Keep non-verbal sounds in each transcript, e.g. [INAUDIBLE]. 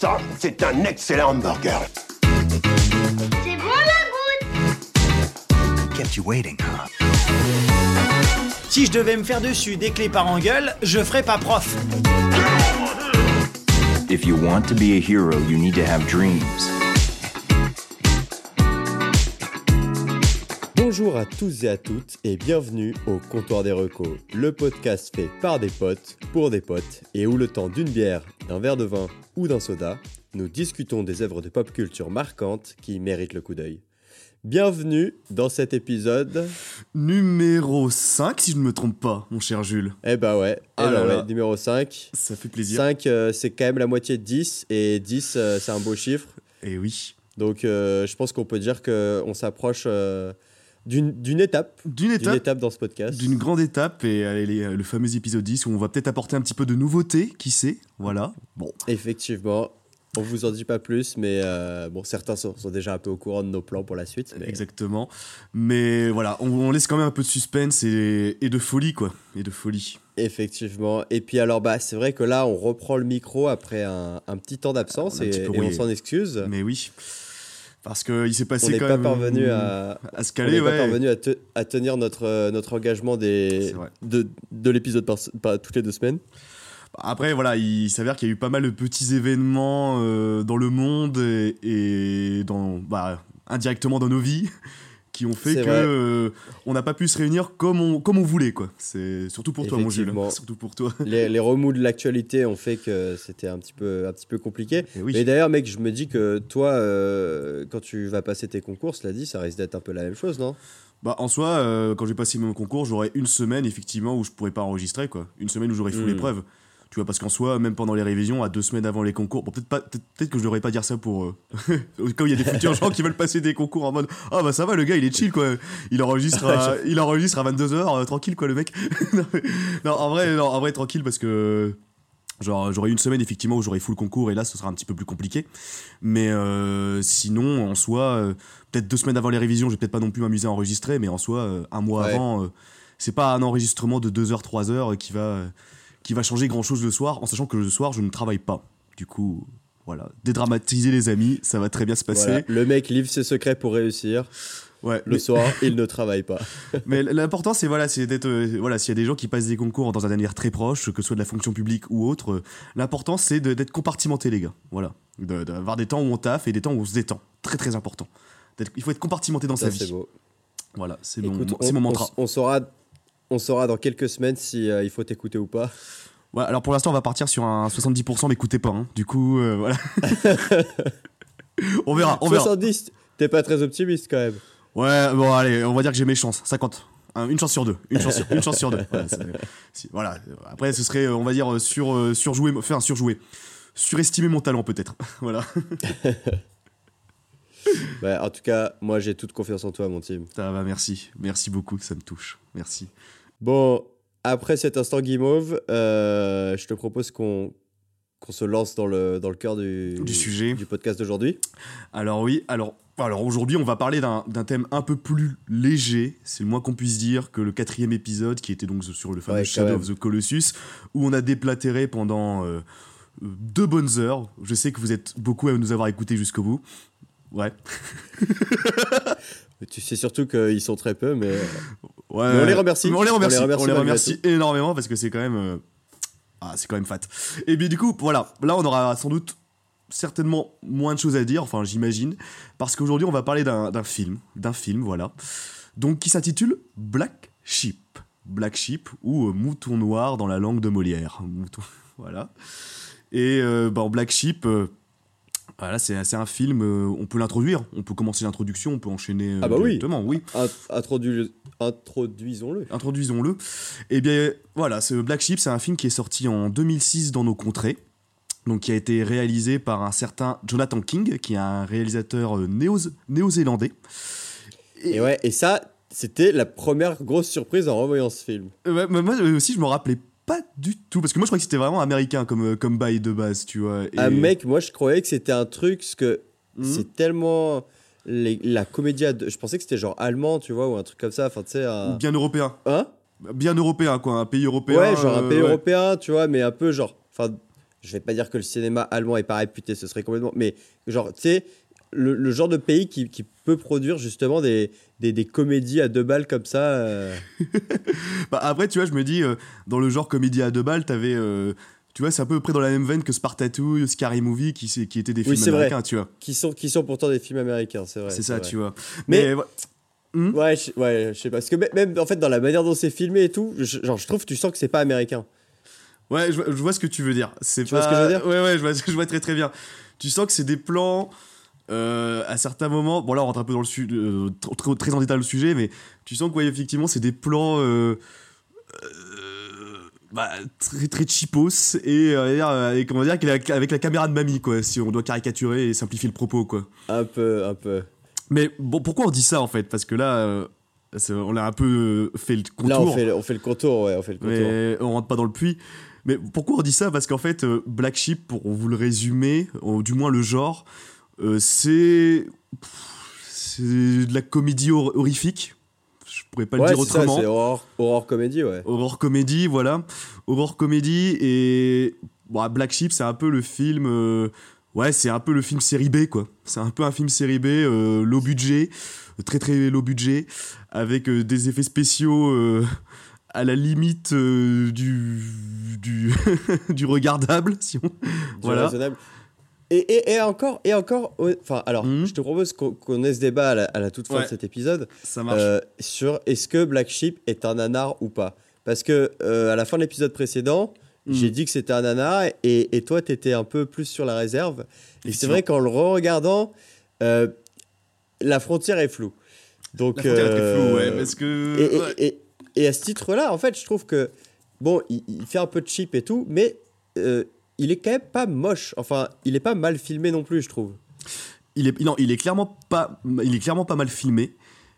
Ça, c'est un excellent hamburger. C'est bon la goutte Kept you waiting, huh? Si je devais me faire dessus dès que les parents gueulent, je ferais pas prof. If you want to be a hero, you need to have dreams. Bonjour à tous et à toutes et bienvenue au Comptoir des Recos, le podcast fait par des potes, pour des potes, et où le temps d'une bière, d'un verre de vin ou d'un soda, nous discutons des œuvres de pop culture marquantes qui méritent le coup d'œil. Bienvenue dans cet épisode. Numéro 5, si je ne me trompe pas, mon cher Jules. Eh bah ouais, eh Ah bah là ouais, là. numéro 5. Ça fait plaisir. 5, euh, c'est quand même la moitié de 10, et 10, euh, c'est un beau chiffre. Et oui. Donc euh, je pense qu'on peut dire qu'on s'approche d'une étape, D'une étape, étape dans ce podcast. d'une grande étape, et euh, les- le fameux épisode 10 où on va peut-être apporter un petit peu de nouveauté, qui sait. Voilà. Bon. Effectivement, on vous en dit pas plus, mais euh, bon, certains sont, sont déjà un peu au courant de nos plans pour la suite. Mais Exactement. Mais voilà, on, on laisse quand même un peu de suspense et, et de folie, quoi. Et de folie. effectivement. Et puis alors, bah, c'est vrai que là, on reprend le micro après un, un petit temps d'absence et, et on s'en excuse. Mais oui. Parce qu'il s'est passé on n'est quand pas même. parvenu à, à se on caler, n'est ouais. pas parvenu à, te- à tenir notre, euh, notre engagement des, de, de l'épisode par, par- toutes les deux semaines. Après, voilà, il s'avère qu'il y a eu pas mal de petits événements euh, dans le monde et, et dans, bah, indirectement dans nos vies qui ont fait que euh, on n'a pas pu se réunir comme on, comme on voulait, quoi. C'est surtout pour toi, mon Jules. Effectivement. [LAUGHS] Surtout pour toi. Les, les remous de l'actualité ont fait que c'était un petit peu, un petit peu compliqué. Et oui. Et d'ailleurs, mec, je me dis que toi, euh, quand tu vas passer tes concours, cela dit, ça risque d'être un peu la même chose, non? Bah, en soi, euh, quand j'ai passé mon concours, j'aurais une semaine, effectivement, où je pourrais pas enregistrer, quoi. Une semaine où j'aurais full Mm. épreuve. Tu vois, parce qu'en soi, même pendant les révisions, à deux semaines avant les concours, bon, peut-être pas, peut-être que je devrais pas dire ça pour. euh, [LAUGHS] Quand il y a des futurs gens qui veulent passer des concours en mode Ah bah ça va, le gars il est chill quoi. Il enregistre à, [LAUGHS] il enregistre à 22h, tranquille quoi, le mec. [LAUGHS] non, mais- non, en vrai, non, en vrai, tranquille parce que. Genre, j'aurais une semaine effectivement où j'aurais full concours et là ce sera un petit peu plus compliqué. Mais euh, sinon, en soi, euh, peut-être deux semaines avant les révisions, je vais peut-être pas non plus m'amuser à enregistrer, mais en soi, euh, un mois Ouais. avant, euh, c'est pas un enregistrement de 2 heures, 3 heures euh, qui va, euh, qui va changer grand chose le soir, en sachant que le soir je ne travaille pas. Du coup, voilà, dédramatiser les amis, ça va très bien se passer. Voilà. Le mec livre ses secrets pour réussir. Ouais, Le mais- soir, [LAUGHS] il ne travaille pas. [LAUGHS] Mais l'important, c'est voilà, c'est d'être euh, voilà, s'il y a des gens qui passent des concours dans un avenir très proche, que ce soit de la fonction publique ou autre, euh, l'important c'est de- d'être compartimenté, les gars. Voilà, De- d'avoir des temps où on taffe et des temps où on se détend. Très très important. Il faut être compartimenté dans Ça, sa vie. beau. Voilà, c'est mon, on, mon on- mantra. on saura, on saura dans quelques semaines si euh, il faut t'écouter ou pas. Ouais, alors pour l'instant, on va partir sur un 70%, mais écoutez pas. hein. Du coup, euh, voilà. [LAUGHS] on verra, on verra. 70, t'es pas très optimiste quand même. Ouais, bon, allez, on va dire que j'ai mes chances. 50. Hein, une chance sur deux. Une chance sur, une chance sur deux. [LAUGHS] Voilà, voilà. Après, ce serait, on va dire, euh, sur, surjouer, enfin, surjouer. Surestimer mon talent, peut-être. [LAUGHS] voilà. Bah, en tout cas, moi j'ai toute confiance en toi, mon team. Ça va, merci. Merci beaucoup, ça me touche. Merci. Bon, après cet instant guimauve, euh, je te propose qu'on qu'on se lance dans le, dans le cœur du, Du sujet. du podcast d'aujourd'hui. Alors, oui, alors. Alors aujourd'hui, on va parler d'un thème un peu plus léger, c'est le moins qu'on puisse dire, que le quatrième épisode, qui était donc sur le fameux Ouais, Shadow même. of the Colossus, où on a déplatéré pendant euh, deux bonnes heures. Je sais que vous êtes beaucoup à nous avoir écoutés jusqu'au bout. Ouais. [LAUGHS] Tu sais surtout qu'ils sont très peu, mais Ouais, on les remercie. On les remercie. On les remercie On les malgré remercie énormément parce que c'est quand même. euh, Ah, c'est quand même fat. Et bien, du coup, voilà. Là, on aura sans doute certainement moins de choses à dire, enfin, j'imagine. Parce qu'aujourd'hui, on va parler d'un film. D'un film, voilà. Donc, qui s'intitule Black Sheep. Black Sheep ou euh, Mouton Noir dans la langue de Molière. Mouton. [LAUGHS] Voilà. Et euh, bah, en Black Sheep. euh, voilà, c'est c'est un film, euh, on peut l'introduire, on peut commencer l'introduction, on peut enchaîner euh, Ah bah oui. directement, oui. introdu- introduisons-le. introduisons-le. Eh bien, voilà, ce Black Sheep, c'est un film qui est sorti en 2006 dans nos contrées. Donc, qui a été réalisé par un certain Jonathan King, qui est un réalisateur euh, néo- néo-zélandais. Et ouais, et ça, c'était la première grosse surprise en revoyant ce film. Euh, moi euh, aussi, je me rappelais pas du tout. Parce que moi, je croyais que c'était vraiment américain comme, euh, comme bail de base, tu vois. Et- Ah mec, moi je croyais que c'était un truc, parce que Mhm. c'est tellement... les- la comédia, de- je pensais que c'était genre allemand, tu vois, ou un truc comme ça, enfin tu sais, un... Bien européen. Hein? Bien européen, quoi. Un pays européen. Ouais, genre un euh, pays ouais. européen, tu vois, mais un peu genre... Enfin, je vais pas dire que le cinéma allemand est pas réputé, ce serait complètement. Mais genre, tu sais, le, le genre de pays qui, qui peut produire justement des, des, des comédies à deux balles comme ça. euh, [LAUGHS] Bah, après, tu vois, je me dis, euh, dans le genre comédie à deux balles, t'avais. euh, tu vois, c'est à peu près dans la même veine que Spartacus, Scary Movie, qui, qui étaient des Oui, films c'est vrai. américains, tu vois. qui, sont, qui sont pourtant des films américains, c'est vrai. c'est ça, vrai. tu vois. Mais- Mais, ouais, Ouais, je, ouais, je sais pas. Parce que même- en fait, dans la manière dont c'est filmé et tout, je, genre, je trouve que tu sens que c'est pas américain. Ouais, je, vois- je vois ce que tu veux dire. C'est Tu vois pas- ce que je veux dire? Ouais, ouais, je vois, je vois très très bien. Tu sens que c'est des plans. Euh, à certains moments, bon là on rentre un peu dans le sujet, très, très en détail le sujet, mais tu sens que ouais, effectivement c'est des plans euh, euh, bah, très très cheapos et, euh, et comment dire avec la, avec la caméra de mamie quoi, si on doit caricaturer et simplifier le propos quoi. Un peu, un peu. Mais bon, pourquoi on dit ça en fait? Parce que là, euh, on a un peu fait le contour. Là, on fait, le- on fait le contour, ouais, on fait le contour. Mais on rentre pas dans le puits. Mais pourquoi on dit ça? Parce qu'en fait, euh, Black Sheep, pour vous le résumer, ou du moins le genre, euh, c'est. pff, C'est de la comédie hor- horrifique. Je pourrais pas le dire autrement. c'est horror, horror comédie, ouais. Horror comédie, voilà. Horror comédie et. Bon, Black Sheep, c'est un peu le film. euh, Ouais, c'est un peu le film série B, quoi. C'est un peu un film série B, euh, low budget, très très low budget, avec euh, des effets spéciaux euh, à la limite euh, du, du, [LAUGHS] du regardable, si on. du Voilà. raisonnable. Et, et, et encore, et encore, enfin, alors, Mhm. je te propose qu'on ait ce débat à la, à la toute fin Ouais. de cet épisode Ça marche. euh, sur est-ce que Black Sheep est un nanar ou pas? Parce que euh, à la fin de l'épisode précédent, Mhm. j'ai dit que c'était un nanar et, et toi, tu étais un peu plus sur la réserve. Et c'est vrai qu'en le re-regardant, euh, la frontière est floue. Donc, La frontière est floue, ouais, parce que. et, ouais. à ce titre-là, en fait, je trouve que, bon, il, il fait un peu de cheap et tout, mais il est quand même pas moche. Enfin, il est pas mal filmé non plus, je trouve. il est non, il est clairement pas il est clairement pas mal filmé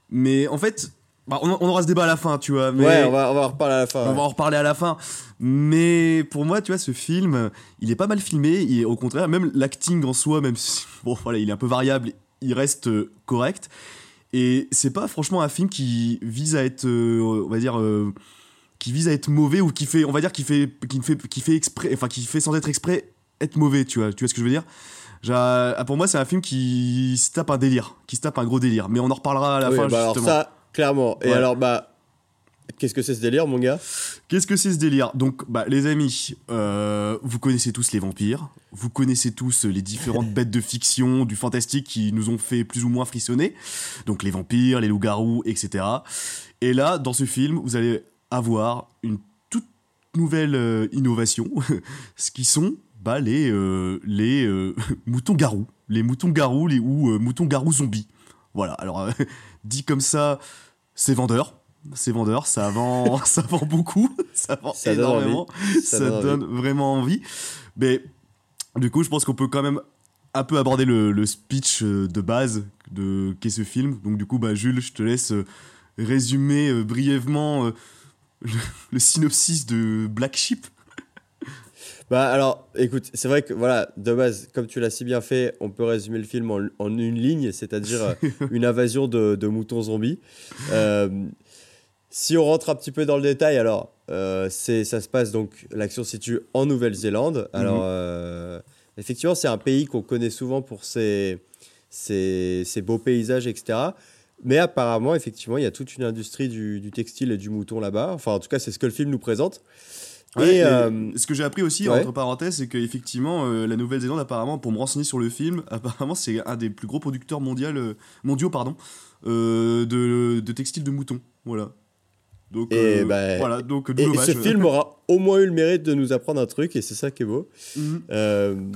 mais en fait bah, on, on aura ce débat à la fin tu vois mais Ouais, on va, on va en reparler à la fin. on ouais. va en reparler à la fin mais pour moi tu vois ce film il est pas mal filmé et au contraire même l'acting en soi même si [LAUGHS] bon voilà il est un peu variable il reste euh, correct et c'est pas franchement un film qui vise à être euh, on va dire euh, qui vise à être mauvais ou qui fait on va dire qui fait qui fait qui fait exprès enfin qui fait sans être exprès être mauvais tu vois tu vois ce que je veux dire? Ah, pour moi, c'est un film qui se tape un délire, qui se tape un gros délire. Mais on en reparlera à la Oui, fin, bah alors ça, clairement. Et Ouais. alors, bah, qu'est-ce que c'est ce délire, mon gars? Qu'est-ce que c'est ce délire? Donc, bah, les amis, euh, vous connaissez tous les vampires, vous connaissez tous les différentes [LAUGHS] bêtes de fiction, du fantastique qui nous ont fait plus ou moins frissonner. Donc, les vampires, les loups-garous, etc. Et là, dans ce film, vous allez avoir une toute nouvelle euh, innovation, [LAUGHS] ce qui sont bah, les, euh, les euh, [LAUGHS] moutons-garous. Les moutons-garous les, ou moutons-garous zombies. Voilà, alors, [LAUGHS] dit comme ça, c'est vendeur. C'est vendeur, ça vend, ça vend beaucoup, ça vend Ça donne énormément, ça, Ça donne donne vraiment envie. Mais du coup, je pense qu'on peut quand même un peu aborder le, le speech de base de qu'est ce film. Donc du coup, bah, Jules, je te laisse résumer brièvement le, le synopsis de Black Sheep. Bah alors, écoute, c'est vrai que voilà, de base, comme tu l'as si bien fait, on peut résumer le film en, en une ligne, c'est-à-dire [LAUGHS] euh, une invasion de, de moutons zombies. Euh, si on rentre un petit peu dans le détail, alors, euh, c'est, ça se passe donc, l'action se situe en Nouvelle-Zélande. Alors, Mhm. euh, effectivement, c'est un pays qu'on connaît souvent pour ses, ses, ses beaux paysages, etc. Mais apparemment, effectivement, il y a toute une industrie du, du textile et du mouton là-bas. Enfin, en tout cas, c'est ce que le film nous présente. Ouais, et euh, ce que j'ai appris aussi, ouais. entre parenthèses, c'est qu'effectivement, euh, la Nouvelle-Zélande, apparemment, pour me renseigner sur le film, [LAUGHS] apparemment, c'est un des plus gros producteurs mondial, euh, mondiaux pardon, de, de textiles de moutons. Voilà. Donc, Et bah, voilà, donc, Et, ce film aura au moins eu le mérite de nous apprendre un truc, et c'est ça qui est beau. Mhm.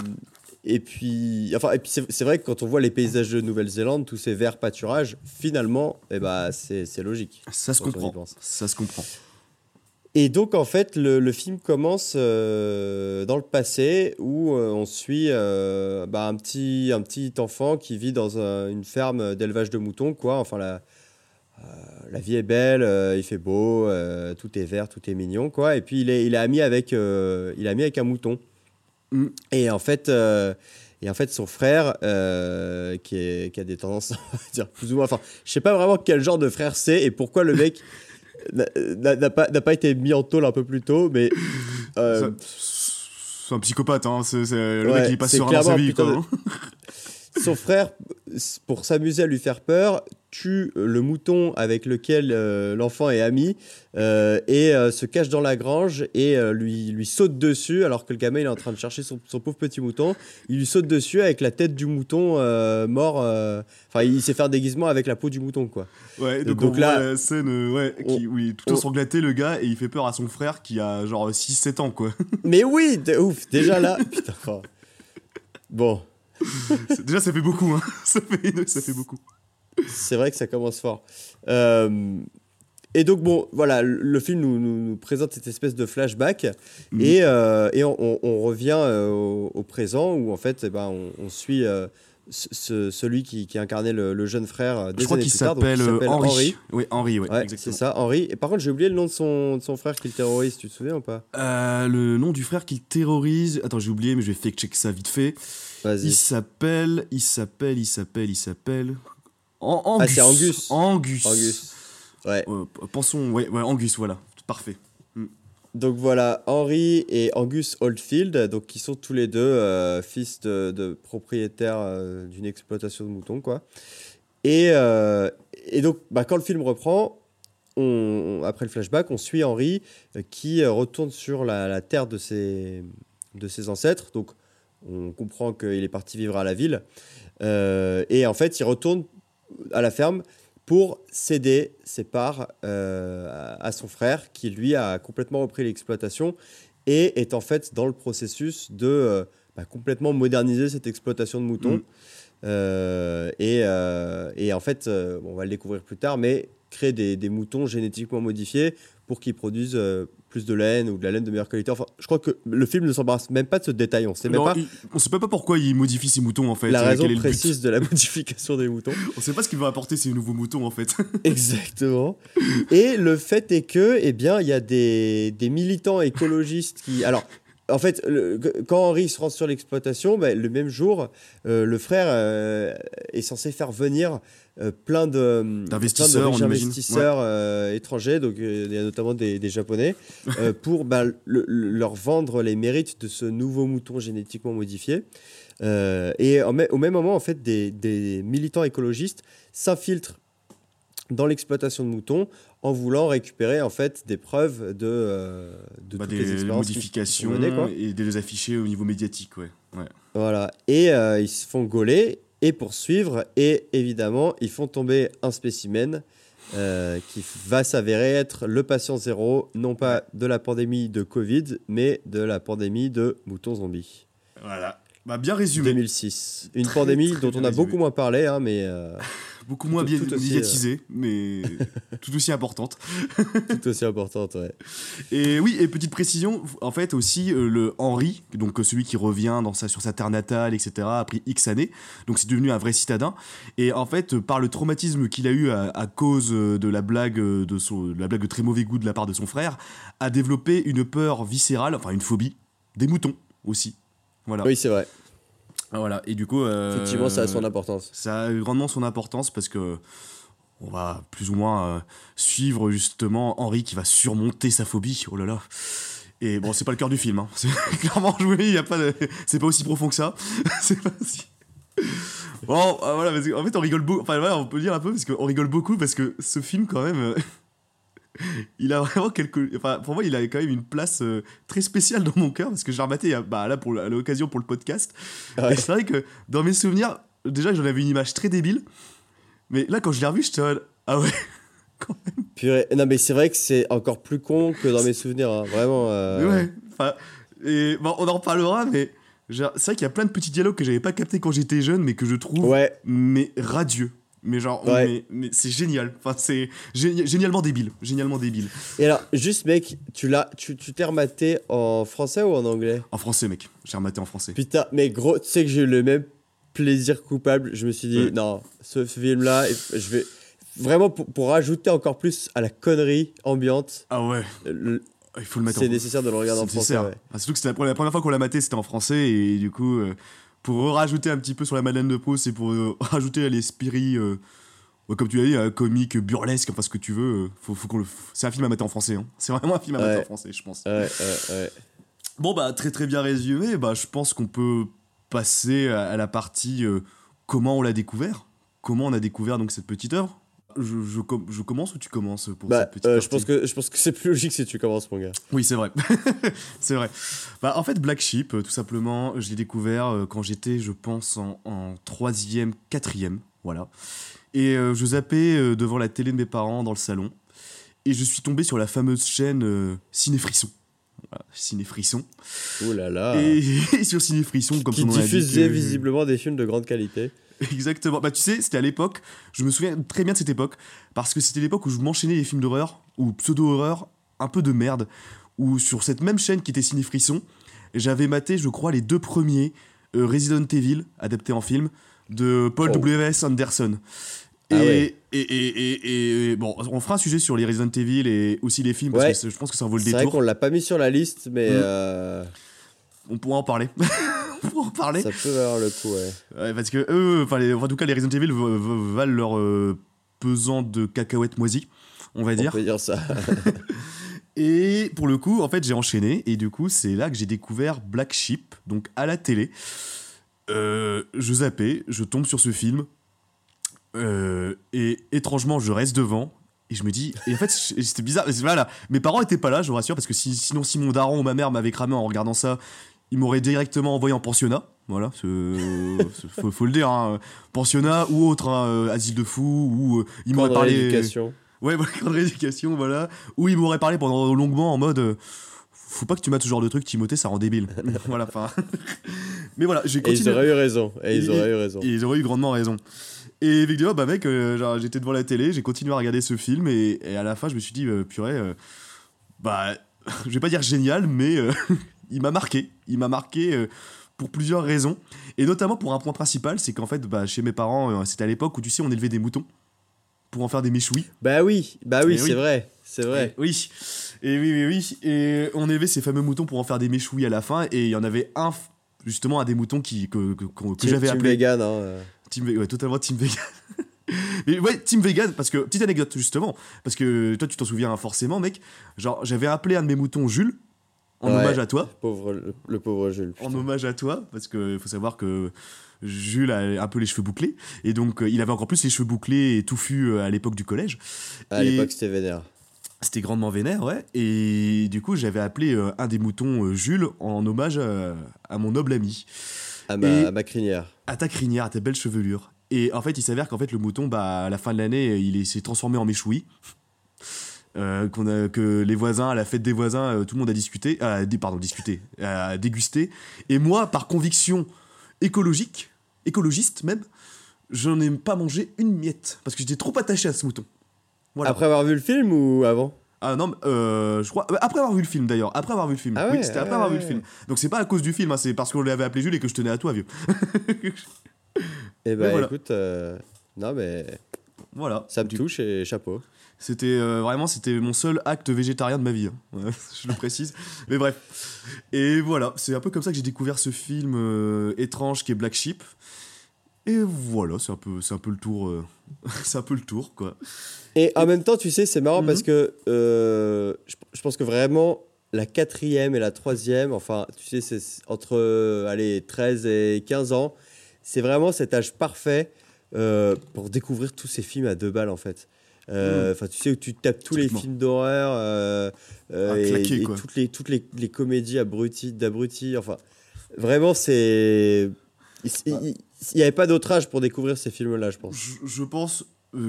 Et puis, enfin, et puis c'est vrai que quand on voit les paysages de Nouvelle-Zélande, tous ces verts pâturages, finalement, eh ben, c'est logique. Ça se comprend. Ça se comprend. Et donc, en fait, le, le film commence euh, dans le passé où euh, on suit euh, bah, un, petit, un petit enfant qui vit dans un- une ferme d'élevage de moutons, quoi. Enfin, la, la vie est belle, il fait beau, tout est vert, tout est mignon, quoi. Et puis, il est, il est, ami, avec, il est ami avec un mouton. Mm. Et en fait... euh, et en fait, son frère, euh, qui, est, qui a des tendances, [LAUGHS] on va dire, plus ou moins. Enfin, je sais pas vraiment quel genre de frère c'est et pourquoi le mec [LAUGHS] n'a- n'a pas, été mis en tôle un peu plus tôt, mais. euh, C'est un psychopathe, hein. Le Ouais, mec, il passe dans sa vie, quoi. de- hein. [LAUGHS] Son frère, pour s'amuser à lui faire peur, tue le mouton avec lequel euh, l'enfant est ami euh, et euh, se cache dans la grange et lui, lui saute dessus alors que le gamin il est en train de chercher son, son pauvre petit mouton. Il lui saute dessus avec la tête du mouton mort. Enfin, il sait faire déguisement avec la peau du mouton, quoi. Ouais, donc, Donc on là, voit la scène ouais, qui, on- où il est tout on- ensanglanté, le gars, et il fait peur à son frère qui a genre 6-7 ans, quoi. Mais oui, de ouf, déjà là. [LAUGHS] Putain. Bon, Déjà, ça fait beaucoup, hein. [LAUGHS] Ça fait, ça fait beaucoup. c'est vrai que ça commence fort. Euh, et donc, bon, voilà, le- film nous, nous- nous présente cette espèce de flashback Mhm. et, euh, et on, on- on revient euh, au, au présent où, en fait, eh ben, on, on suit euh, ce- ce- celui qui, qui incarnait le, le jeune frère des Je crois qu'il s'appelle Henri. Oui, Henri, Ouais, c'est ça, Henri. Et par contre, j'ai oublié le nom de son, de son frère qui le terrorise, tu te souviens ou pas? Euh, le nom du frère qui terrorise. Attends, j'ai oublié, mais je vais fake check ça vite fait. Il s'appelle, il s'appelle, il s'appelle, il s'appelle. An- Ah, Angus. c'est Angus. Angus. Angus. Ouais. Euh, pensons, ouais, ouais, Angus, voilà. Parfait. Donc voilà, Henry et Angus Oldfield, donc qui sont tous les deux euh, fils de, de propriétaires euh, d'une exploitation de moutons, quoi. Et, et donc, bah, quand le film reprend, on, on- après le flashback, on suit Henry qui retourne sur la, la terre de ses, de ses ancêtres. Donc, on comprend qu'il est parti vivre à la ville. Euh, et en fait, il retourne à la ferme pour céder ses parts euh, à, son frère qui lui a complètement repris l'exploitation et est en fait dans le processus de euh, bah, complètement moderniser cette exploitation de moutons. Mm. Et, et en fait, on va le découvrir plus tard, mais créer des, des moutons génétiquement modifiés pour qu'ils produisent euh, plus de laine ou de la laine de meilleure qualité. Enfin, je crois que le film ne s'embarrasse même pas de ce détail. On sait même pas il- on sait pas pourquoi il modifie ses moutons en fait. la euh, raison est précise de la [LAUGHS] modification des moutons. On sait pas ce qu'il va apporter ces nouveaux moutons en fait. [LAUGHS] Exactement. Et le fait est que, eh bien, il y a des, des militants écologistes qui. Alors, en fait, le- quand Henri se rend sur l'exploitation, ben, le même jour, euh, le frère euh, est censé faire venir euh, plein de D'investisseurs, plein de investisseurs étrangers, donc il y a notamment des, des Japonais, [LAUGHS] pour le- le- leur vendre les mérites de ce nouveau mouton génétiquement modifié. Et en au même moment, en fait, des, des militants écologistes s'infiltrent dans l'exploitation de moutons en voulant récupérer en fait des preuves de, euh, de Bah, toutes les expériences modifications sont menées, quoi. et de les afficher au niveau médiatique, ouais. ouais. Voilà. Et euh, ils se font gauler et poursuivre. Et évidemment, ils font tomber un spécimen euh, qui va s'avérer être le patient zéro, non pas de la pandémie de Covid, mais de la pandémie de moutons zombies. Voilà. Bah, bien résumé. 2006. Une Très, pandémie très dont on a résumé. beaucoup moins parlé, hein, mais euh, [LAUGHS] Beaucoup moins bien médiatisée, mais [LAUGHS] tout aussi importante. [LAUGHS] tout aussi importante. Ouais. Et oui, et petite précision, en fait aussi euh, le Henri, donc euh, celui qui revient dans sa, sur sa terre natale, etc., après X années, donc c'est devenu un vrai citadin. Et en fait, euh, par le traumatisme qu'il a eu à, à cause euh, de la blague euh, de son, de la blague de très mauvais goût de la part de son frère, a développé une peur viscérale, enfin une phobie, des moutons aussi. Voilà. Oui, c'est vrai. Ah, Voilà. Et du coup, euh, Effectivement, ça a son importance. ça a grandement son importance parce que on va plus ou moins euh, suivre justement Henri qui va surmonter sa phobie. Oh là là. Et bon, c'est pas le cœur du film. Hein. [LAUGHS] C'est clairement joué. Il y a pas. de- C'est pas aussi profond que ça. [LAUGHS] c'est pas si. Bon, euh, voilà. Parce en fait, on rigole beaucoup. Enfin, voilà, on peut dire un peu parce qu'on rigole beaucoup parce que ce film, quand même. Il a vraiment quelque. Enfin, pour moi, il a quand même une place euh, très spéciale dans mon cœur parce que j'ai rematé bah, là pour à l'occasion pour le podcast. Ouais. Et c'est vrai que dans mes souvenirs, déjà, j'en avais une image très débile. Mais là, quand je l'ai revu, j'étais en Ah ouais, [LAUGHS] Purée. Non, mais c'est vrai que c'est encore plus con que dans mes souvenirs. hein. Vraiment. euh, ouais. Enfin, et bon, on en reparlera, mais c'est vrai qu'il y a plein de petits dialogues que j'avais pas capté quand j'étais jeune, mais que je trouve Ouais. mais radieux. Mais genre, Ouais. mais, mais c'est génial. Enfin, c'est géni- génialement débile. Génialement débile. Et alors, juste, mec, tu l'as, tu, tu t'es rematé en français ou en anglais? En français, mec. J'ai rematé en français. Putain, mais gros, tu sais que j'ai eu le même plaisir coupable. Je me suis dit, Ouais. non, ce film-là, je vais. Vraiment, pour, pour rajouter encore plus à la connerie ambiante, Ah ouais, le- il faut le mettre c'est en nécessaire de le regarder en C'est français. nécessaire. ouais. Ah, surtout que c'était la, première- la première fois qu'on l'a maté, c'était en français, et du coup, euh, pour rajouter un petit peu sur la Madeleine de Proust, et pour euh, [LAUGHS] rajouter à l'esprit, euh, comme tu l'as dit, un comique, burlesque, enfin ce que tu veux, euh, faut, faut qu'on le. C'est un film à mettre en français, hein. C'est vraiment un film à Ouais. mettre en français, je pense. Ouais, ouais, ouais. Bon, bah, très très bien résumé. Bah, je pense qu'on peut passer à, à la partie euh, comment on l'a découvert. Comment on a découvert donc cette petite œuvre. Je, je, com- je commence ou tu commences pour Bah, cette petite euh, je pense que je pense que c'est plus logique si tu commences, mon gars. Oui, c'est vrai. [LAUGHS] c'est vrai. Bah, en fait, Black Sheep, euh, tout simplement, je l'ai découvert euh, quand j'étais, je pense, en, en troisième, quatrième. Voilà. Et euh, je zappais devant la télé de mes parents dans le salon. Et je suis tombé sur la fameuse chaîne euh, Ciné Frisson. Voilà, Ciné Frisson. Ouh là là. Et, [LAUGHS] et sur Ciné Frisson, comme qui son nom l'indique, diffusait visiblement des films de grande qualité. [LAUGHS] Exactement. Bah, tu sais, c'était à l'époque, je me souviens très bien de cette époque, parce que c'était l'époque où je m'enchaînais les films d'horreur, ou pseudo-horreur, un peu de merde, où sur cette même chaîne qui était Ciné Frisson, j'avais maté, je crois, les deux premiers euh, Resident Evil, adaptés en film, de Paul Oh. W.S. Anderson. Et, Ah ouais. et, et, et- bon, on fera un sujet sur les Resident Evil et aussi les films, parce Ouais. que je pense que ça en vaut le C'est vrai détour. qu'on l'a pas mis sur la liste, mais Mm. euh, On pourra en parler. [LAUGHS] on pourra en parler. ça peut avoir le coup, ouais. Ouais, parce que eux, enfin, les- en tout cas, les Resident Evil valent leur euh, pesant de cacahuètes moisies, on va On dire. peut dire ça. [LAUGHS] [LAUGHS] Et pour le coup, en fait, j'ai enchaîné, et du coup, c'est là que j'ai découvert Black Sheep, donc à la télé. Euh, je zappais, je tombe sur ce film, euh, et étrangement, je reste devant. Et je me dis, et en fait, c'était bizarre. Voilà, mes parents étaient pas là, je vous rassure, parce que si- sinon, si mon daron ou ma mère m'avait cramé en regardant ça, ils m'auraient directement envoyé en pensionnat. Voilà, c'est- faut, faut le dire, hein. pensionnat ou autre, hein, euh, asile de fous, ou euh, m'auraient de parlé. Ouais, [LAUGHS] voilà, camp de rééducation, voilà. Où il m'aurait parlé pendant longuement en mode. euh, faut pas que tu mates ce genre de truc, Timothée, ça rend débile. [LAUGHS] voilà, enfin. [LAUGHS] Mais voilà, j'ai Et ils continué. auraient eu raison. Et ils auraient eu raison. Et ils auraient eu grandement raison. Et effectivement, bah mec, euh, j'étais devant la télé, j'ai continué à regarder ce film, et, et à la fin, je me suis dit, euh, purée, euh, bah, je vais pas dire génial, mais euh, il m'a marqué. Il m'a marqué euh, pour plusieurs raisons. Et notamment pour un point principal, c'est qu'en fait, bah, chez mes parents, euh, c'était à l'époque où, tu sais, on élevait des moutons pour en faire des méchouis. Bah oui, bah oui, Eh c'est oui. vrai. C'est vrai. Et oui. Et oui, oui, oui. Et on élevait ces fameux moutons pour en faire des méchouis à la fin. Et il y en avait un, justement, un des moutons qui, que, que, que- que Team- j'avais Team appelé. vegan, hein. euh. Team ouais, totalement Team Vegan. [LAUGHS] Mais ouais, Team Vegan, parce que, petite anecdote justement, parce que toi tu t'en souviens forcément, mec. Genre, j'avais appelé un de mes moutons Jules, en Ouais. hommage à toi. Pauvre, le, le pauvre Jules. En hommage à toi, parce qu'il faut savoir que Jules a un peu les cheveux bouclés. Et donc, euh, il avait encore plus les cheveux bouclés et touffus euh, à l'époque du collège. À Et- l'époque, c'était vénère. C'était grandement vénère, ouais. Et du coup, j'avais appelé euh, un des moutons Jules en hommage à, à mon noble ami, À ma, à crinière. à ta crinière, à ta belle chevelure. Et en fait, il s'avère qu'en fait, le mouton, bah, à la fin de l'année, il est- s'est transformé en méchoui. Euh, qu'on a, que les voisins, à la fête des voisins, euh, tout le monde a discuté, euh, dé- pardon, discuté, a dégusté. Et moi, par conviction écologique, écologiste même, je n'ai pas mangé une miette parce que j'étais trop attaché à ce mouton. Voilà. Après avoir vu le film ou avant? Ah non, euh, je crois. Après avoir vu le film d'ailleurs. Après avoir vu le film. Ah oui, c'était après ah avoir vu le film. Donc c'est pas à cause du film, hein, c'est parce qu'on l'avait appelé Jules et que je tenais à toi, vieux. Eh ben voilà. écoute, euh, non mais voilà. ça me Du- touche et chapeau. C'était euh, vraiment c'était mon seul acte végétarien de ma vie. hein. [LAUGHS] Je le précise. Mais bref. Et voilà, c'est un peu comme ça que j'ai découvert ce film euh, étrange qui est Black Sheep. Et voilà, c'est un peu c'est un peu le tour. euh, [LAUGHS] c'est un peu le tour quoi. Et en même temps, tu sais, c'est marrant Mhm. parce que euh, je, je pense que vraiment la quatrième et la troisième, enfin, tu sais, c'est entre allez, 13 et 15 ans, c'est vraiment cet âge parfait euh, pour découvrir tous ces films à deux balles en fait. Euh, Enfin, tu sais, où tu tapes tous les films d'horreur euh, À et, toutes, les, toutes les, les comédies abruties, d'abrutis. Enfin, vraiment, c'est. Il n'y avait pas d'autre âge pour découvrir ces films-là, je pense. Je, je pense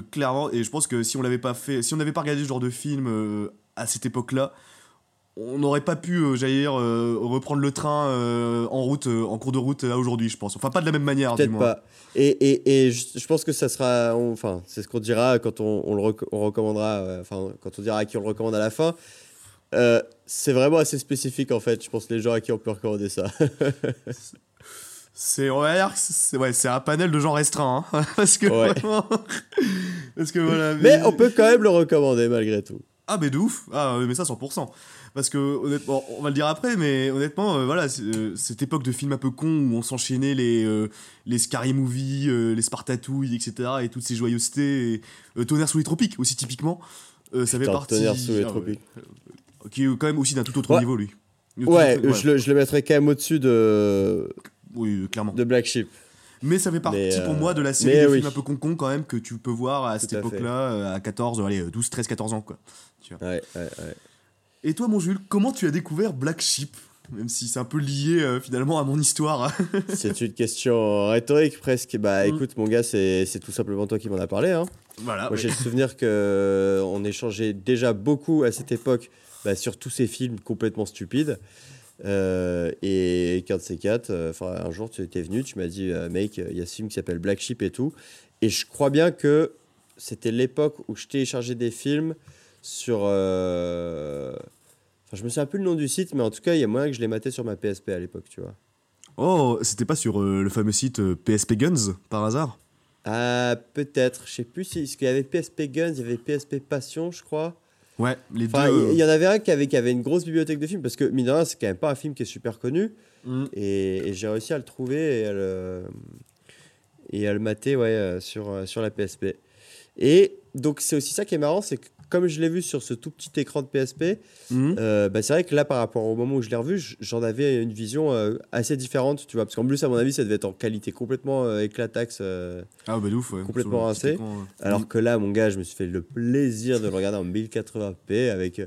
clairement, et je pense que si on l'avait pas fait, si on n'avait pas regardé ce genre de film à cette époque-là, on n'aurait pas pu, euh, j'allais dire, euh, reprendre le train euh, en route, euh, en cours de route à aujourd'hui, je pense. Enfin, pas de la même manière, du moins. pas. Et, et, et je, je pense que ça sera. on- Enfin, c'est ce qu'on dira quand on, on le rec- on recommandera. Enfin, quand on dira à qui on le recommande à la fin. C'est vraiment assez spécifique en fait. Je pense les gens à qui on peut recommander ça. C'est on va dire que c'est ouais, c'est un panel de gens restreints, hein, [LAUGHS] parce que Ouais. vraiment- parce que voilà. Mais on peut quand même le recommander malgré tout. Ah mais de ouf Ah mais ça 100% Parce que honnêtement, on va le dire après, mais honnêtement, euh, voilà, euh, cette époque de films un peu cons où on s'enchaînait les, euh, les Scary Movie, euh, les Spartatouilles, etc. et toutes ces joyeusetés, et, Tonnerre sous les tropiques aussi typiquement, ça fait partie... Tonnerre sous les ah tropiques. Qui est quand même aussi d'un tout autre Ouais. niveau lui. Ouais, Je, le, je le mettrais quand même au-dessus de, Oui, clairement. de Black Sheep. Mais ça fait partie pour moi de la série de oui. films un peu con-con quand même que tu peux voir à cette Tout à époque-là, à 14, allez, 12, 13, 14 ans quoi. Ouais, ouais, ouais. Et toi, mon Jules, comment tu as découvert Black Sheep? Même si c'est un peu lié euh, finalement à mon histoire. [LAUGHS] C'est une question rhétorique presque. Bah Mm. écoute, mon gars, c'est tout simplement toi qui m'en as parlé. Hein. voilà. Moi, j'ai le souvenir que on échangeait déjà beaucoup à cette époque bah, sur tous ces films complètement stupides. Euh, et qu'un de ces quatre, euh, enfin un jour tu étais venu, tu m'as dit, euh, mec, il y a ce film qui s'appelle Black Sheep et tout. Et je crois bien que c'était l'époque où je téléchargeais des films sur. euh, Enfin, je me souviens plus le nom du site, mais en tout cas, il y a moyen que je les matais sur ma PSP à l'époque, tu vois. Oh, c'était pas sur euh, le fameux site euh, PSP Guns par hasard? Ah, peut-être. Je sais plus si. Parce qu'il y avait PSP Guns, il y avait PSP Passion, je crois. Ouais, les Enfin, deux. il y, y en avait un qui avait, qui avait une grosse bibliothèque de films, parce que, mine de rien, c'est quand même pas un film qui est super connu. Mm. Et, et j'ai réussi à le trouver et à le, et à le mater ouais, euh, sur, euh, sur la PSP. Et donc, c'est aussi ça qui est marrant, c'est que comme je l'ai vu sur ce tout petit écran de PSP, Mhm. euh, bah, c'est vrai que là, par rapport au moment où je l'ai revu, j'en avais une vision euh, assez différente, tu vois. Parce qu'en plus, à mon avis, ça devait être en qualité complètement euh, éclataxe. euh, Ah, bah de ouf, ouais. complètement rincé. ouais. alors que là, mon gars, je me suis fait le plaisir de le regarder en 1080p avec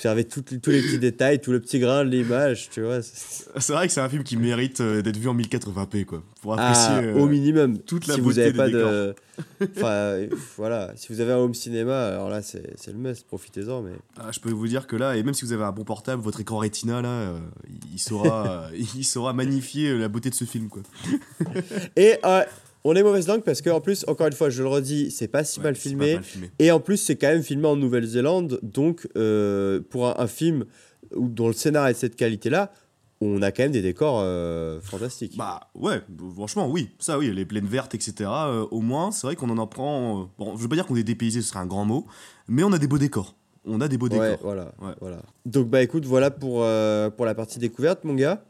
observer tout- tous les petits détails, tout le petit grain de l'image, tu vois. c'est- vrai que c'est un film qui mérite euh, d'être vu en 1080p, quoi. Pour Ah, apprécier. euh, au minimum. toute la si vous beauté avez des pas de, [LAUGHS] enfin, voilà, si vous avez un home cinéma, alors là, c'est le must. Profitez-en, mais. Ah, je peux vous dire que là, et même si vous avez un bon portable, votre écran Retina, là, euh, il saura, [LAUGHS] il saura magnifier la beauté de ce film, quoi. Et euh, on est mauvaise langue parce qu'en plus, encore une fois, je le redis, c'est pas si Ouais, mal pas filmé. mal filmé. Et en plus, c'est quand même filmé en Nouvelle-Zélande. Donc, euh, pour un, un film dont le scénario est de cette qualité-là, on a quand même des décors euh, fantastiques. Bah ouais, franchement oui, ça oui, les plaines vertes, etc. euh, au moins, c'est vrai qu'on en apprend. bon, je veux pas dire qu'on est dépaysé, ce serait un grand mot, mais on a des beaux décors. On a des beaux ouais, décors. voilà, Ouais. voilà. Donc, bah écoute, voilà pour, pour la partie découverte, mon gars.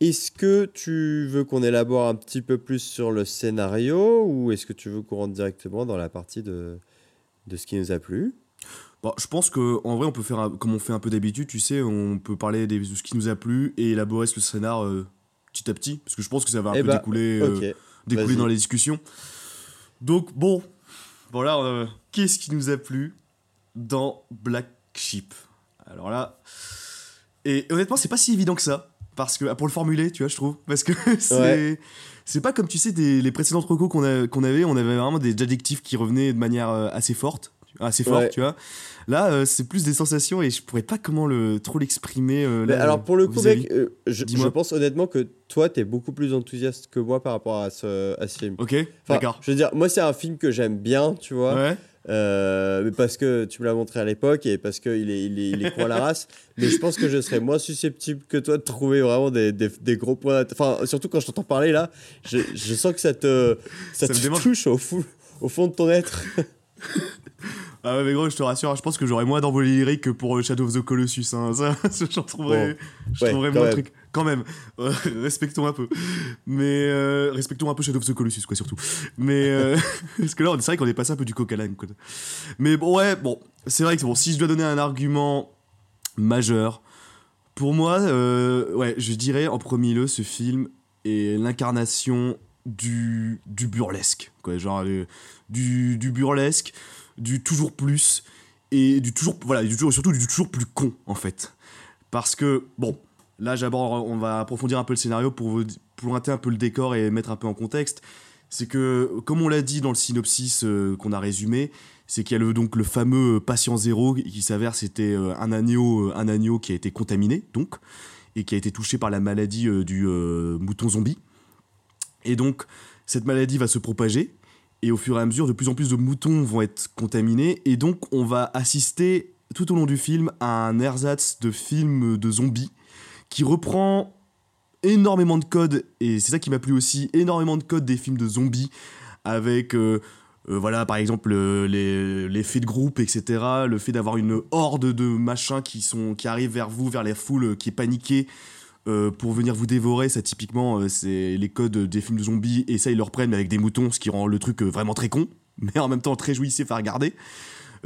Est-ce que tu veux qu'on élabore un petit peu plus sur le scénario ou est-ce que tu veux qu'on rentre directement dans la partie de, de ce qui nous a plu? Bon, je pense que en vrai, on peut faire un- comme on fait un peu d'habitude, tu sais, on peut parler des, de ce qui nous a plu et élaborer le scénar euh, petit à petit, parce que je pense que ça va un Eh peu bah, découler, euh, découler dans les discussions. Donc bon, voilà, euh, qu'est-ce qui nous a plu dans Black Sheep? Alors là, et honnêtement, c'est pas si évident que ça, parce que ah, pour le formuler, tu vois, je trouve, parce que [LAUGHS] c'est Ouais. c'est pas comme tu sais des, les précédentes recos qu'on qu'on avait, on avait vraiment des adjectifs qui revenaient de manière euh, assez forte, assez Ouais. tu vois. Là, euh, c'est plus des sensations et je pourrais pas comment le trop l'exprimer. euh, alors pour le coup, mec, euh, je, je pense honnêtement que toi, t'es beaucoup plus enthousiaste que moi par rapport à ce, à ce film. Ok, Enfin, d'accord. Je veux dire, moi, c'est un film que j'aime bien, tu vois. Ouais. Mais parce que tu me l'as montré à l'époque et parce qu'il est, il est, il est à la race. [LAUGHS] mais je pense que je serais moins susceptible que toi de trouver vraiment des, des, des gros points. Enfin, surtout quand je t'entends parler là, je, je sens que ça te, ça te touche au, fou, au fond de ton être. [LAUGHS] Ah ouais, mais gros, je te rassure, je pense que j'aurais moins d'envolée lyrique que pour euh, Shadow of the Colossus. Hein. Ça, [LAUGHS] j'en trouverais, je ouais, trouverais moins même. le truc. Quand même, Euh, [LAUGHS] respectons un peu. Mais euh, respectons un peu Shadow of the Colossus, quoi, surtout. Mais euh, [LAUGHS] parce que là, c'est vrai qu'on est passé un peu du coq à l'âne, quoi. Mais bon, ouais, bon, c'est vrai que bon, si je dois donner un argument majeur, pour moi, ouais, je dirais en premier lieu, ce film est l'incarnation du, du burlesque, quoi, genre du, du burlesque, du toujours plus et du toujours, voilà, du toujours, surtout du toujours plus con en fait, parce que bon, là j'aborde, on va approfondir un peu le scénario pour vous un peu le décor et mettre un peu en contexte. C'est que, comme on l'a dit dans le synopsis euh, qu'on a résumé, c'est qu'il y a le, donc le fameux patient zéro qui s'avère c'était euh, un agneau, un agneau qui a été contaminé donc et qui a été touché par la maladie euh, du euh, mouton zombie. Et donc cette maladie va se propager et au fur et à mesure de plus en plus de moutons vont être contaminés. Et donc on va assister tout au long du film à un ersatz de film de zombies qui reprend énormément de codes. Et c'est ça qui m'a plu aussi énormément de codes des films de zombies avec euh, euh, voilà par exemple euh, les de groupe etc le fait d'avoir une horde de machins qui sont qui arrivent vers vous vers la foule euh, qui est paniquée euh, pour venir vous dévorer ça typiquement euh, c'est les codes des films de zombies et ça ils le reprennent mais avec des moutons ce qui rend le truc euh, vraiment très con [LAUGHS] mais en même temps très jouissif à regarder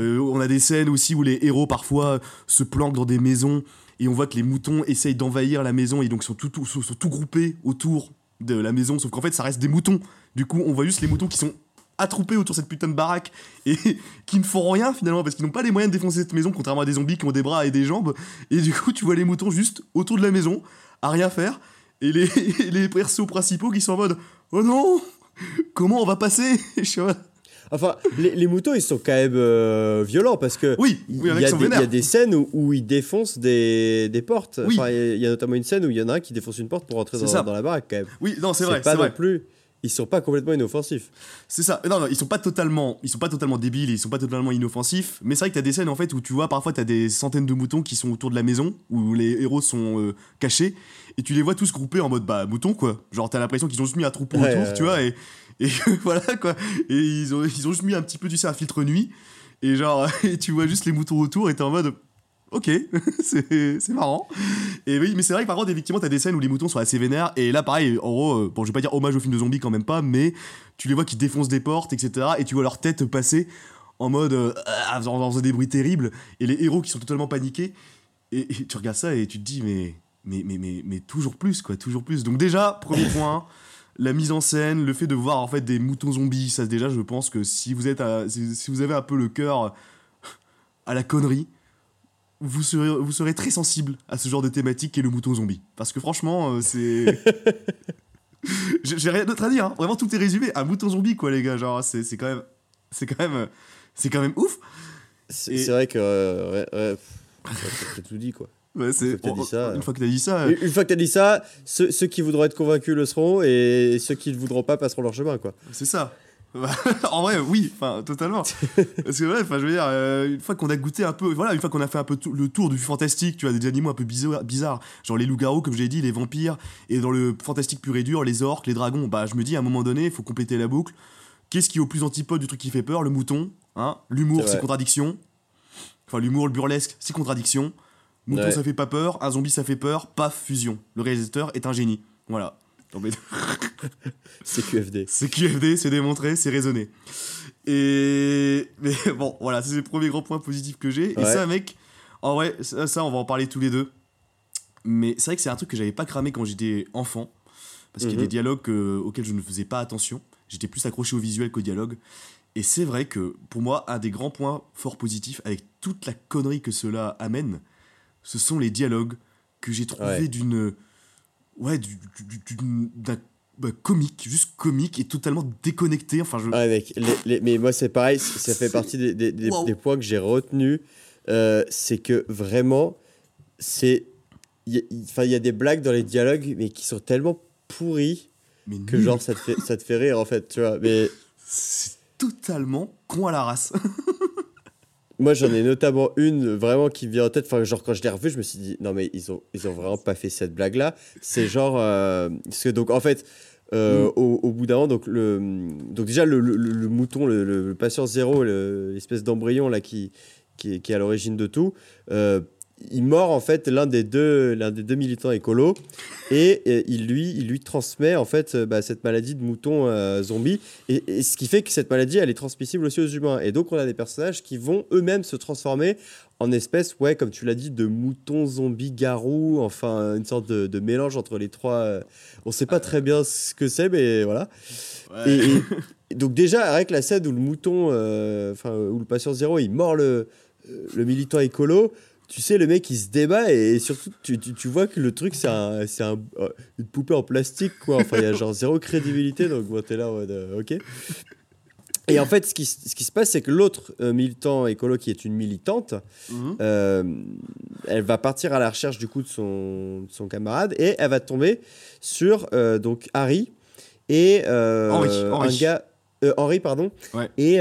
on a des scènes aussi où les héros parfois se planquent dans des maisons et on voit que les moutons essayent d'envahir la maison et donc sont tout, tout- sont tout groupés autour de la maison, sauf qu'en fait ça reste des moutons. Du coup, on voit juste les moutons qui sont attroupés autour de cette putain de baraque et [LAUGHS] qui ne font rien finalement parce qu'ils n'ont pas les moyens de défoncer cette maison, contrairement à des zombies qui ont des bras et des jambes. Et du coup, tu vois les moutons juste autour de la maison à rien faire et les, et [LAUGHS] les persos principaux qui sont en mode Oh non Comment on va passer? [LAUGHS] Enfin, les, les moutons, ils sont quand même euh, violents parce que. Oui, il oui, y a y, des- scènes où, où ils défoncent des, des portes. Oui. Enfin, il y a- il y a notamment une scène où il y en a un qui défonce une porte pour rentrer C'est dans, la baraque quand même. Oui, non, c'est vrai, pas non vrai. plus. Ils sont pas complètement inoffensifs. C'est ça. Non, non, ils sont pas totalement, ils sont pas totalement débiles, ils sont pas totalement inoffensifs. Mais c'est vrai que t'as des scènes en fait où tu vois parfois t'as des centaines de moutons qui sont autour de la maison où les héros sont euh, cachés et tu les vois tous groupés en mode bah moutons quoi. Genre t'as l'impression qu'ils ont juste mis un troupeau Ouais, autour, tu vois et et [LAUGHS] voilà quoi. Et ils ont ils ont juste mis un petit peu tu sais un filtre nuit et genre [LAUGHS] et tu vois juste les moutons autour et t'es en mode Ok, [LAUGHS] c'est marrant. Et oui, mais c'est vrai que par contre, effectivement, t'as des scènes où les moutons sont assez vénères. Et là, pareil, en gros, euh, bon, je vais pas dire hommage au film de zombies quand même pas, mais tu les vois qui défoncent des portes, etc. Et tu vois leur tête passer en mode. euh, ah, en en faisant des bruits terribles. Et les héros qui sont totalement paniqués. Et, et tu regardes ça et tu te dis, mais, mais, mais, mais, mais toujours plus, quoi, toujours plus. Donc, déjà, premier [LAUGHS] point. La mise en scène, le fait de voir en fait des moutons zombies, ça déjà je pense que si vous êtes à- si, si vous avez un peu le cœur à la connerie, vous serez, vous serez très sensible à ce genre de thématique qui est le mouton zombie. Parce que franchement, euh, c'est. [LAUGHS] J'ai rien d'autre à dire, hein. vraiment tout est résumé. Un mouton zombie, quoi, les gars. Genre, c'est quand même. C'est quand même. C'est quand même ouf. C'est Et- vrai que. euh, ouais, ouais, t'as tout dit quoi. Ouais, Une fois que t'as dit ça, Une fois que t'as dit ça. Une une fois que t'as dit ça, ceux, ceux qui voudront être convaincus le seront et ceux qui ne voudront pas passeront leur chemin quoi. C'est ça. [LAUGHS] en vrai, oui, enfin, totalement. [LAUGHS] Parce que, enfin, je veux dire, euh, une fois qu'on a goûté un peu, voilà, une fois qu'on a fait un peu le tour du fantastique, tu vois, des animaux un peu bizarres, bizarres genre les loups-garous, comme je l'ai dit, les vampires, et dans le fantastique pur et dur, les orques, les dragons, bah, je me dis, à un moment donné, il faut compléter la boucle. Qu'est-ce qui est au plus antipode du truc qui fait peur? Le mouton, hein? L'humour, C'est contradiction. Enfin, l'humour, le burlesque, c'est contradiction. Mouton, Ouais. ça fait pas peur. Un zombie, ça fait peur. Paf, fusion. Le réalisateur est un génie. Voilà. Non, mais- [LAUGHS] C'est QFD. c'est QFD, c'est démontré, c'est raisonné. Et. Mais [LAUGHS] bon, voilà, c'est le premier grand point positif que j'ai. Et Ouais. ça, mec, en vrai, ça, ça, on va en parler tous les deux. Mais c'est vrai que c'est un truc que j'avais pas cramé quand j'étais enfant. Parce qu'il y a Mhm. des dialogues que- auxquels je ne faisais pas attention. J'étais plus accroché au visuel qu'au dialogue. Et c'est vrai que pour moi, un des grands points fort positifs, avec toute la connerie que cela amène, ce sont les dialogues que j'ai trouvé Ouais. d'une. Ouais, du- du- d'un bah, comique, juste comique et totalement déconnecté. Enfin, je. Ouais, mec, les- les- mais moi c'est pareil, ça fait partie des, des- des- Wow. des points que j'ai retenus. Euh, c'est que vraiment, c'est. Il y, a- il- enfin, il y a des blagues dans les dialogues, mais qui sont tellement pourries mais que nul. genre ça te, fait, ça te fait rire en fait, tu vois. Mais C'est totalement con à la race. [LAUGHS] moi j'en ai notamment une vraiment qui me vient en tête. Enfin, genre quand je l'ai revu, je me suis dit, non mais ils ont, ils ont vraiment pas fait cette blague là. C'est genre. euh, parce que donc en fait. euh, Mm. au, au bout d'un moment, donc, le, donc déjà le, le- mouton, le, le- patient zéro, le- l'espèce d'embryon là qui, qui, est- qui est à l'origine de tout, euh, il mord en fait l'un des deux, l'un des deux militants écolos et, il lui, il lui transmet en fait euh, bah, cette maladie de mouton euh, zombie et, et ce qui fait que cette maladie elle est transmissible aussi aux humains et donc on a des personnages qui vont eux-mêmes se transformer en espèces, ouais, comme tu l'as dit, de moutons zombies garous, enfin une sorte de, de mélange entre les trois. euh, on sait pas très bien ce que c'est, mais voilà. Et, et- et [LAUGHS] donc déjà, avec la scène où le mouton, euh, enfin où le patient zéro, il mord le, le militant écolo, tu sais, le mec il se débat et, surtout tu, tu, tu vois que le truc c'est un, c'est un, euh, une poupée en plastique quoi. Enfin il y a genre zéro crédibilité donc bon, t'es là en mode euh, ok. Et en fait, ce qui, ce qui se passe, c'est que l'autre euh, militant écolo, qui est une militante, Mhm. euh, elle va partir à la recherche du coup de son, de son camarade et elle va tomber sur euh, donc Harry et Henri, Henri. un gars Henri pardon Ouais. et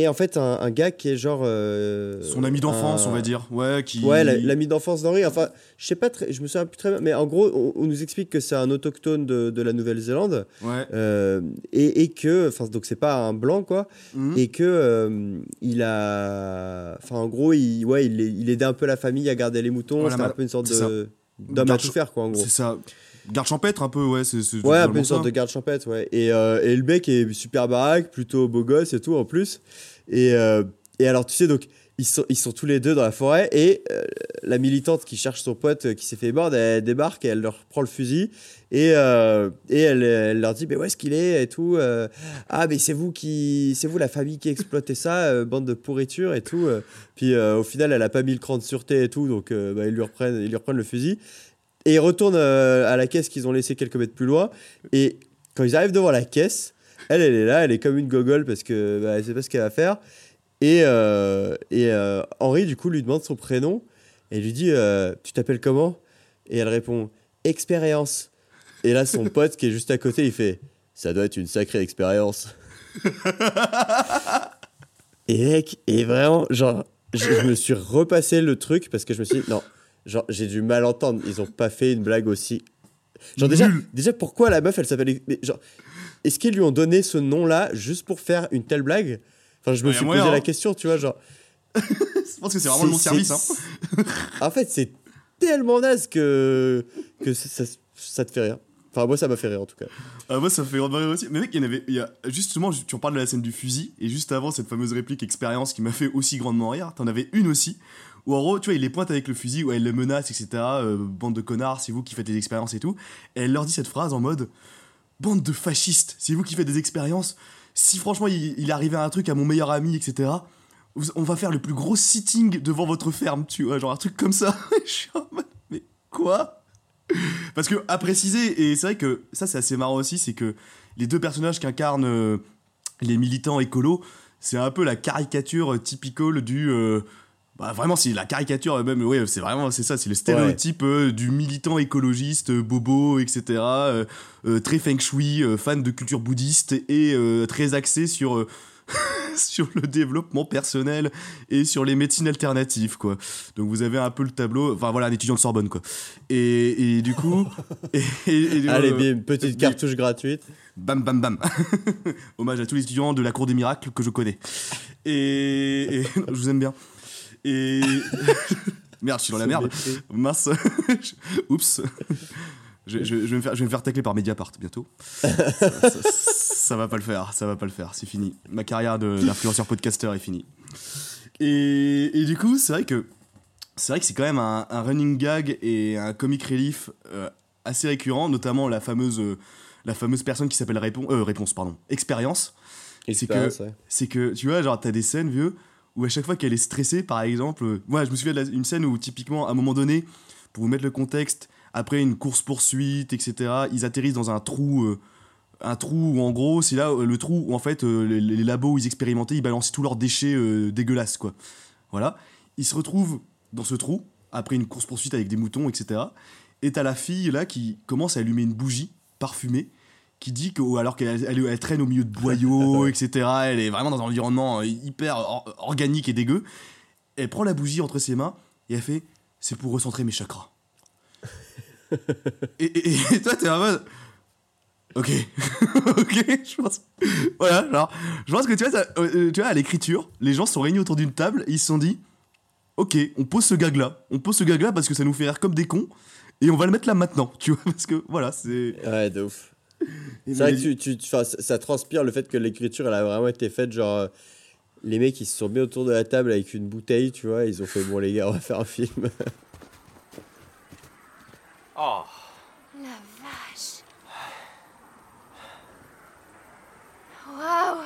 et en fait un, un gars qui est genre euh, Son ami d'enfance, un- on va dire. Ouais, qui. Ouais, la- l'ami d'enfance d'Henri. Enfin, je sais pas, très, je me souviens plus très bien, mais en gros, on, on nous explique que c'est un autochtone de, de la Nouvelle-Zélande Ouais. euh, et, et que, enfin, donc c'est pas un blanc quoi, Mhm. et que euh, il a, enfin, en gros, il, ouais, il, il aidait un peu la famille à garder les moutons. Voilà, C'était un peu une sorte de d'homme à tout faire quoi, en gros. C'est ça. Garde champêtre un peu, ouais. C'est, c'est Ouais, un totalement peu une sorte de garde champêtre, ouais. Et, euh, et le mec est super baraque, plutôt beau gosse et tout en plus. Et, euh, et alors, tu sais, donc, ils sont, ils sont tous les deux dans la forêt et euh, la militante qui cherche son pote qui s'est fait mordre, elle débarque et elle leur prend le fusil et, euh, et elle, elle leur dit mais où est-ce qu'il est et tout. euh, ah mais c'est vous qui, c'est vous la famille qui exploitait ça, bande de pourriture et tout. Puis au final elle a pas mis le cran de sûreté et tout donc bah, ils lui reprennent, ils lui reprennent le fusil et ils retournent euh, à la caisse qu'ils ont laissé quelques mètres plus loin et quand ils arrivent devant la caisse, elle elle est là, elle est comme une gogole parce que bah, sait pas ce qu'elle va faire. Et, euh, et euh, Henri, du coup, lui demande son prénom et lui dit Tu t'appelles comment? Et elle répond Expérience. Et là, son pote qui est juste à côté, il fait Ça doit être une sacrée expérience. et mec, et vraiment, genre, je, je me suis repassé le truc parce que je me suis dit Non, genre, j'ai du mal entendre. Ils ont pas fait une blague aussi. Genre, déjà, déjà pourquoi la meuf, elle s'appelle. mais Genre, est-ce qu'ils lui ont donné ce nom-là juste pour faire une telle blague? Enfin, je me Ouais, suis moyen, posé la hein. question, tu vois, genre. [LAUGHS] Je pense que c'est vraiment le C'est- service. Hein. En fait, c'est tellement naze que, que ça, ça- ça te fait rire. Enfin, moi, ça m'a fait rire en tout cas. Ah, moi, ça fait rire aussi. Mais mec, il y en avait. Il y a, justement, tu en parles de la scène du fusil, et juste avant cette fameuse réplique expérience qui m'a fait aussi grandement rire, t'en avais une aussi, où en gros, tu vois, il les pointe avec le fusil, où elle les menace, etc. euh, bande de connards, c'est vous qui faites des expériences et tout. Et elle leur dit cette phrase en mode Bande de fascistes, c'est vous qui faites des expériences. Si franchement, il, arrivait un truc à mon meilleur ami, etc. On va faire le plus gros sitting devant votre ferme, tu vois, genre un truc comme ça. [LAUGHS] Je suis en mode, mais quoi? Parce que, à préciser, et c'est vrai que ça c'est assez marrant aussi, c'est que les deux personnages qu'incarnent euh, les militants écolos, c'est un peu la caricature typical du. euh, bah vraiment, c'est la caricature, euh, même, ouais, c'est vraiment, c'est ça, c'est le stéréotype euh, du militant écologiste, euh, bobo, etc. euh, très feng shui, fan de culture bouddhiste et très axé sur. [LAUGHS] sur le développement personnel et sur les médecines alternatives quoi. Donc vous avez un peu le tableau, enfin voilà un étudiant de Sorbonne quoi. Et, et du coup, [LAUGHS] et, et- et- Allez, bien, une petite cartouche gratuite. Bam bam bam. [LAUGHS] Hommage à tous les étudiants de la cour des miracles que je connais. Et, et- je vous aime bien. Et [LAUGHS] merde, je suis dans la merde. Mince. [LAUGHS] Oups. Je, je- je vais me faire, je vais me faire tacler par Mediapart bientôt. ça, ça- ça va pas le faire, ça va pas le faire, c'est fini. Ma carrière de- d'influenceur podcasteur est finie. Et, et du coup, c'est vrai que c'est vrai que c'est quand même un, un running gag et un comic relief euh, assez récurrent, notamment la fameuse euh, la fameuse personne qui s'appelle Répon- euh, réponse pardon expérience. C'est que Expérience, ouais. c'est que tu vois genre t'as des scènes vieux où à chaque fois qu'elle est stressée par exemple euh, je me souviens d'une scène où typiquement à un moment donné pour vous mettre le contexte après une course poursuite etc ils atterrissent dans un trou euh, un trou où en gros c'est là euh, le trou où en fait euh, les, labos où ils expérimentaient ils balançaient tous leurs déchets dégueulasses quoi. Voilà. Ils se retrouvent dans ce trou après une course poursuite avec des moutons etc et t'as la fille là qui commence à allumer une bougie parfumée qui dit que alors qu'elle elle- elle traîne au milieu de boyaux, [LAUGHS] etc. Elle est vraiment dans un environnement euh, hyper or- organique et dégueu. Elle prend la bougie entre ses mains et elle fait c'est pour recentrer mes chakras. [LAUGHS] et, et, et toi t'es en mode ok [LAUGHS] ok je pense voilà genre je pense que tu vois, ça- euh, tu vois à l'écriture les gens se sont réunis autour d'une table et ils se sont dit ok on pose ce gag là on pose ce gag là parce que ça nous fait rire comme des cons et on va le mettre là maintenant tu vois parce que voilà c'est Ouais, de ouf. C'est vrai que tu, tu, ça, ça transpire le fait que l'écriture, elle a vraiment été faite, genre, euh, les mecs, ils se sont mis autour de la table avec une bouteille, tu vois, ils ont fait, bon les gars, on va faire un film. [LAUGHS] Oh, La vache. Waouh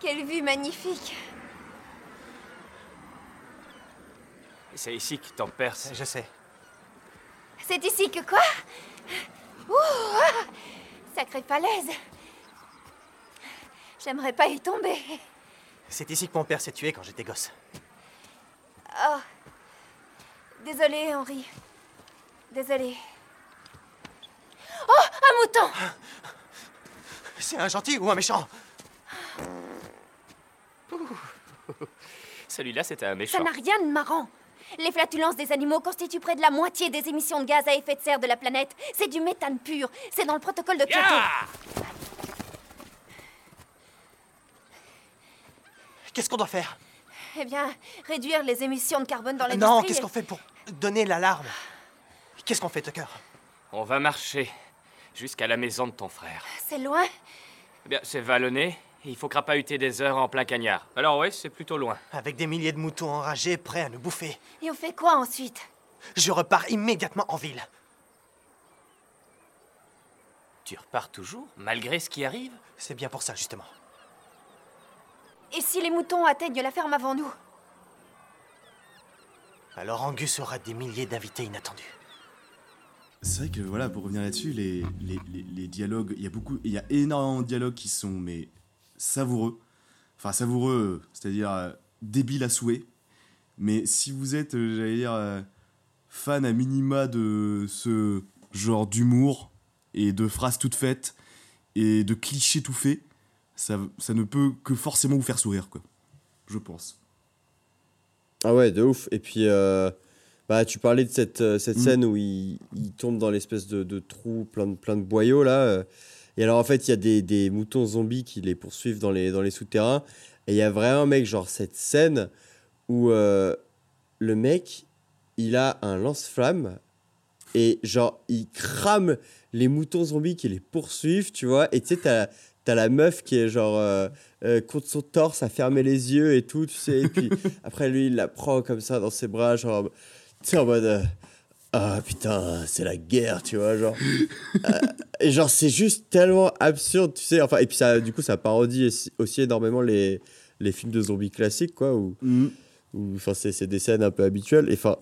Quelle vue magnifique c'est ici que ton père. s- Je sais. C'est ici que quoi? Ouh ah Sacrée falaise J'aimerais pas y tomber. C'est ici que mon père s'est tué quand j'étais gosse. Oh. Désolé, Henri. Désolé. Oh Un mouton C'est un gentil ou un méchant? [LAUGHS] Celui-là, c'était un Ça méchant. n'a rien de marrant. Les flatulences des animaux constituent près de la moitié des émissions de gaz à effet de serre de la planète. C'est du méthane pur. C'est dans le protocole de Kyoto. Qu'est-ce qu'on doit faire? Eh bien, réduire les émissions de carbone dans l'industrie. Non, qu'est-ce qu'on fait pour donner l'alarme? Qu'est-ce qu'on fait, Tucker? On va marcher jusqu'à la maison de ton frère. C'est loin? Eh bien, c'est vallonné Il faut crapahuter des heures en plein cagnard. Alors ouais, c'est plutôt loin. Avec des milliers de moutons enragés prêts à nous bouffer. Et on fait quoi ensuite? Je repars immédiatement en ville. Tu repars toujours, malgré ce qui arrive? C'est bien pour ça, justement. Et si les moutons atteignent la ferme avant nous? Alors Angus aura des milliers d'invités inattendus. C'est vrai que voilà, pour revenir là-dessus, les, les, les- les dialogues, il y a beaucoup, il y a énormément de dialogues qui sont mais savoureux, enfin savoureux, c'est-à-dire euh, débiles à souhait. Mais si vous êtes, euh, j'allais dire, euh, fan à minima de ce genre d'humour et de phrases toutes faites et de clichés tout faits, ça, ça ne peut que forcément vous faire sourire, quoi. Je pense. Ah ouais, de ouf. Et puis, euh, bah, tu parlais de cette, cette Mm. scène où il, il tombe dans l'espèce de, de trou plein de, plein de boyaux, là. Et alors, en fait, il y a des, des moutons zombies qui les poursuivent dans les, dans les souterrains. Et il y a vraiment, mec, genre, cette scène où euh, le mec, il a un lance-flamme et, genre, il crame les moutons zombies qui les poursuivent, tu vois. Et tu sais, t'as t'as la meuf qui est, genre, euh, euh, contre son torse à fermer les yeux et tout, tu sais. Et puis [LAUGHS] après, lui, il la prend comme ça dans ses bras, genre, tu sais, en mode. Ah putain, c'est la guerre, tu vois, genre. [LAUGHS] Euh, et genre, c'est juste tellement absurde, tu sais. Enfin, et puis, ça, du coup, ça parodie aussi- énormément les, les films de zombies classiques, quoi, où, Mm. où c'est c'est des scènes un peu habituelles. Et enfin,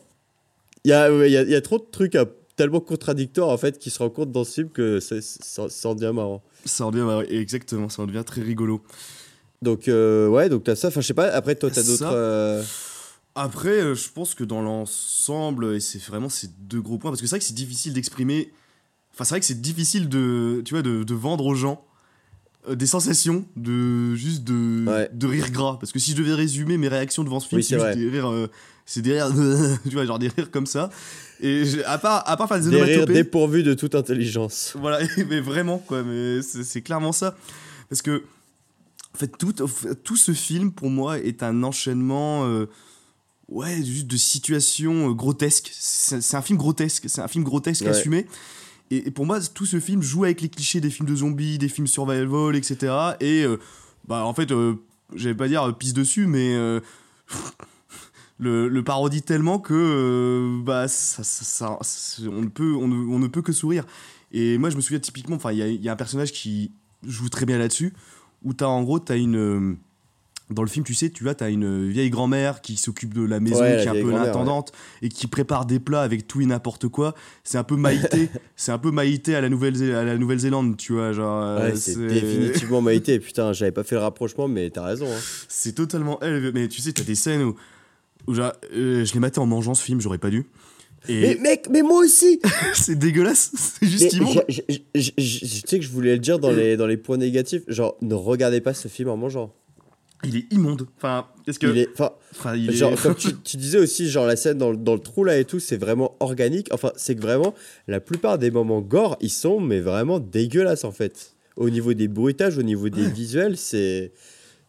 il y a, y, a, y a trop de trucs euh, tellement contradictoires, en fait, qui se rencontrent dans ce film que c'est- ça ça en devient marrant. Ça en devient, ouais, exactement, ça en devient très rigolo. Donc, euh, ouais, donc t'as ça. Enfin, je sais pas, après, toi, t'as d'autres. Ça. euh, Après, euh, je pense que dans l'ensemble, et c'est vraiment ces deux gros points, parce que c'est vrai que c'est difficile d'exprimer. Enfin, c'est vrai que c'est difficile de, tu vois, de, de vendre aux gens euh, des sensations de juste de, Ouais. de rire gras. Parce que si je devais résumer mes réactions devant ce film, Oui, c'est juste des rires, euh, c'est des rires, [LAUGHS] tu vois, genre des rires comme ça. Et j'ai- à part, à part faire des des rires dépourvus de toute intelligence. voilà, [LAUGHS] mais vraiment, quoi, mais c'est c'est clairement ça. Parce que, en fait, tout, tout ce film, pour moi, est un enchaînement, euh, ouais, juste de situations euh, grotesques. C'est un film grotesque, c'est un film grotesque Ouais. assumé. Et, et pour moi, tout ce film joue avec les clichés des films de zombies, des films survival, etc. Et, euh, bah, en fait, euh, j'allais pas dire euh, pisse dessus, mais. euh, [LAUGHS] le, le parodie tellement que bah ça, ça- ça- c'est- on ne peut on ne, on ne peut que sourire et moi je me souviens typiquement enfin il y y a un personnage qui joue très bien là-dessus où t'as en gros t'as une dans le film tu sais tu vois t'as une vieille grand-mère qui s'occupe de la maison Ouais, qui est un peu l'intendante et qui prépare des plats avec tout et n'importe quoi c'est un peu Maïté [LAUGHS] c'est un peu Maïté à la Nouvelle à la Nouvelle-Zélande tu vois genre euh, Ouais, c'est définitivement [LAUGHS] Maïté. Putain, j'avais pas fait le rapprochement, mais t'as raison. hein. c'est totalement elle mais tu sais t'as des scènes où, où genre, euh, je l'ai maté en mangeant ce film j'aurais pas dû et Mais mec, mais moi aussi [LAUGHS] c'est dégueulasse c'est juste immonde Tu sais que je voulais le dire dans les, dans les points négatifs. Genre, ne regardez pas ce film en mangeant. Il est immonde enfin qu'est-ce que Il est, enfin, il est- genre, comme tu, tu disais aussi, genre la scène dans, le- dans le trou là et tout, c'est vraiment organique. Enfin, c'est que vraiment, la plupart des moments gore, ils sont mais vraiment dégueulasses en fait. Au niveau des bruitages, au niveau des visuels, c'est.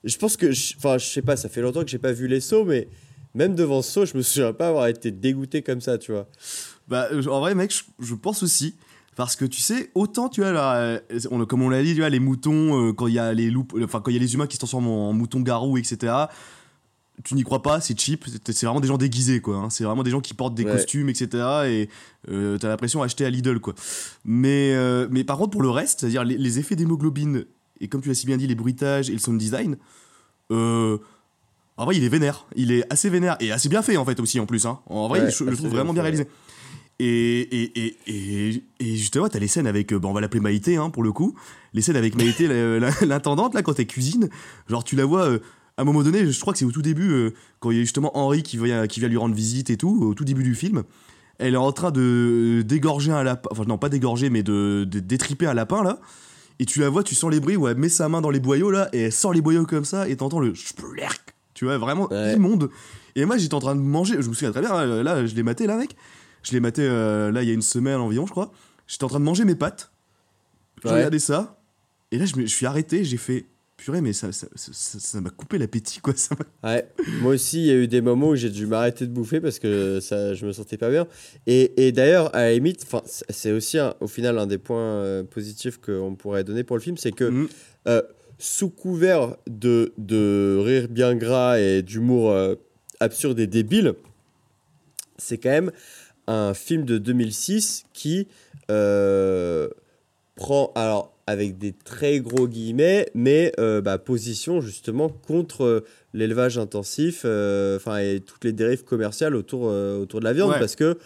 Je pense que, enfin, je sais pas, ça fait longtemps que j'ai pas vu les sauts, mais même devant ce saut, je me souviens pas avoir été dégoûté comme ça, tu vois. Bah, euh, en vrai, mec, je, je pense aussi. Parce que tu sais, autant tu vois, là, euh, on, comme on l'a dit, tu vois, les moutons, euh, quand il y a les loups, enfin, quand il y a les humains qui se transforment en, en moutons garous, etc., tu n'y crois pas, c'est cheap, c'est vraiment des gens déguisés, quoi. hein. C'est vraiment des gens qui portent des Ouais. costumes, etc., et euh, t'as l'impression d'acheter à Lidl, quoi. Mais, euh, mais par contre, pour le reste, c'est-à-dire les, les effets d'hémoglobine, et comme tu l'as si bien dit, les bruitages et le sound design, euh, en vrai, il est vénère. Il est assez vénère, et assez bien fait, en fait, aussi, en plus. hein. En vrai, Ouais, je, le trouve vraiment bien réalisé. Et, et, et, et, justement, t'as les scènes avec, euh, bah, on va l'appeler Maïté, hein, pour le coup. Les scènes avec Maïté, [LAUGHS] l'intendante, là, quand elle cuisine. Genre, tu la vois, euh, à un moment donné, je crois que c'est au tout début, euh, quand il y a justement Henri qui vient, qui vient lui rendre visite et tout, au tout début du film. Elle est en train de dégorger un lapin, enfin, non, pas dégorger, mais de, de détriper un lapin, là. Et tu la vois, tu sens les bruits où elle met sa main dans les boyaux, là, et elle sort les boyaux comme ça, et t'entends le. Tu vois, vraiment Ouais. immonde. Et moi, j'étais en train de manger, je me souviens très bien, hein, là, je l'ai maté, là, mec. Je l'ai maté, euh, là, il y a une semaine environ, je crois. J'étais en train de manger mes pâtes. Je Ouais. regardais ça. Et là, je, me, je suis arrêté, j'ai fait, purée, mais ça ça- ça- ça- ça m'a coupé l'appétit, quoi. Ça Ouais, moi aussi, il y a eu des moments où j'ai dû m'arrêter de bouffer parce que ça, je me sentais pas bien. Et, et d'ailleurs, à la limite, c'est aussi un- au final un des points euh, positifs qu'on pourrait donner pour le film, c'est que Mhm. euh, sous couvert de, de rire bien gras et d'humour euh, absurde et débile, c'est quand même un film de 2006 qui euh, prend, alors avec des très gros guillemets, mais euh, bah, position justement contre euh, l'élevage intensif, enfin et toutes les dérives commerciales autour, autour de la viande, Ouais. parce que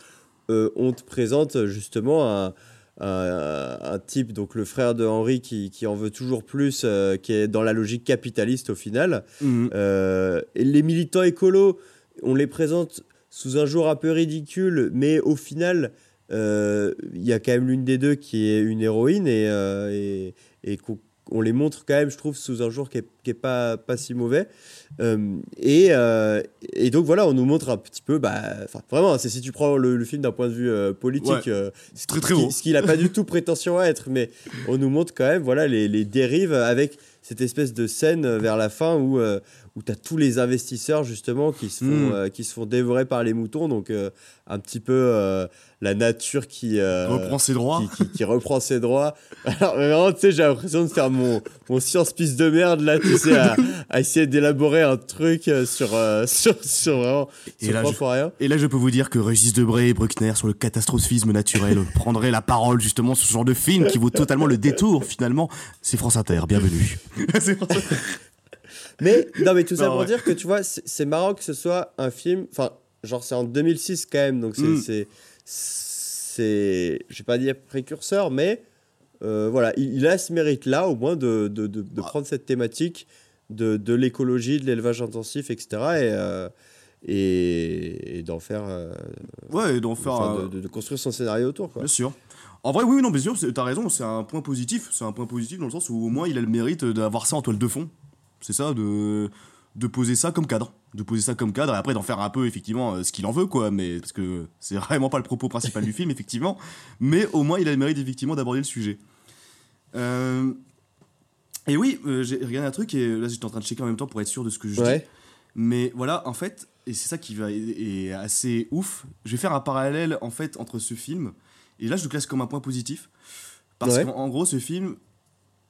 on te présente justement un, un, un type, donc le frère de Henri, qui, qui en veut toujours plus, euh, qui est dans la logique capitaliste au final. Euh, et les militants écolos, on les présente sous un jour un peu ridicule, mais au final, euh, il y a quand même l'une des deux qui est une héroïne et, euh, et, et qu'on on les montre quand même, je trouve, sous un jour qui est, qui est pas, pas si mauvais. Euh, et, euh, et donc voilà, on nous montre un petit peu, bah, enfin, vraiment, c'est si tu prends le, le film d'un point de vue euh, politique, Ouais. Très, très beau. ce qu'il n'a pas du tout prétention à être, mais on nous montre quand même, voilà, les, les dérives avec cette espèce de scène vers la fin où, où tu as tous les investisseurs justement qui se font, Mm. euh, qui se font dévorer par les moutons, donc euh, un petit peu euh, la nature qui, Reprend ses droits. qui, qui- qui reprend ses droits. [LAUGHS] Alors vraiment, tu sais, j'ai l'impression de faire mon, mon science-pisse de merde là, tu sais, à, à essayer d'élaborer un truc sur, [LAUGHS] sur, sur vraiment, Et sur là, je- rien. Et là, je peux vous dire que Régis Debray et Bruckner sur le catastrophisme naturel [LAUGHS] prendraient la parole justement sur ce genre de film qui vaut totalement le détour finalement. C'est France Inter, bienvenue. Mais non, mais tout [LAUGHS] ça Non, pour ouais. dire que tu vois, c'est marrant que ce soit un film. Enfin, genre, c'est en 2006 quand même, donc c'est. Mm. c'est c'est. Je vais pas dire précurseur, mais euh, voilà, il, il a ce mérite-là, au moins, de, de, de, de Ah. prendre cette thématique de, de l'écologie, de l'élevage intensif, etc. Et. euh, et, et d'en faire, euh, Ouais, et d'en faire enfin, de, construire son scénario autour. Quoi. Bien sûr. En vrai, oui, non, bien sûr, t'as raison, c'est un point positif. C'est un point positif dans le sens où au moins il a le mérite d'avoir ça en toile de fond. C'est ça, de, de poser ça comme cadre. De poser ça comme cadre et après d'en faire un peu, effectivement, euh, ce qu'il en veut, quoi. Mais, parce que c'est [LAUGHS] vraiment pas le propos principal du film, effectivement. Mais au moins il a le mérite, effectivement, d'aborder le sujet. Euh, Et oui, euh, j'ai regardé un truc et là j'étais en train de checker en même temps pour être sûr de ce que je dis. Ouais. Mais voilà, en fait, et c'est ça qui va est assez ouf. Je vais faire un parallèle en fait entre ce film et là je le classe comme un point positif parce Ouais. qu'en en gros ce film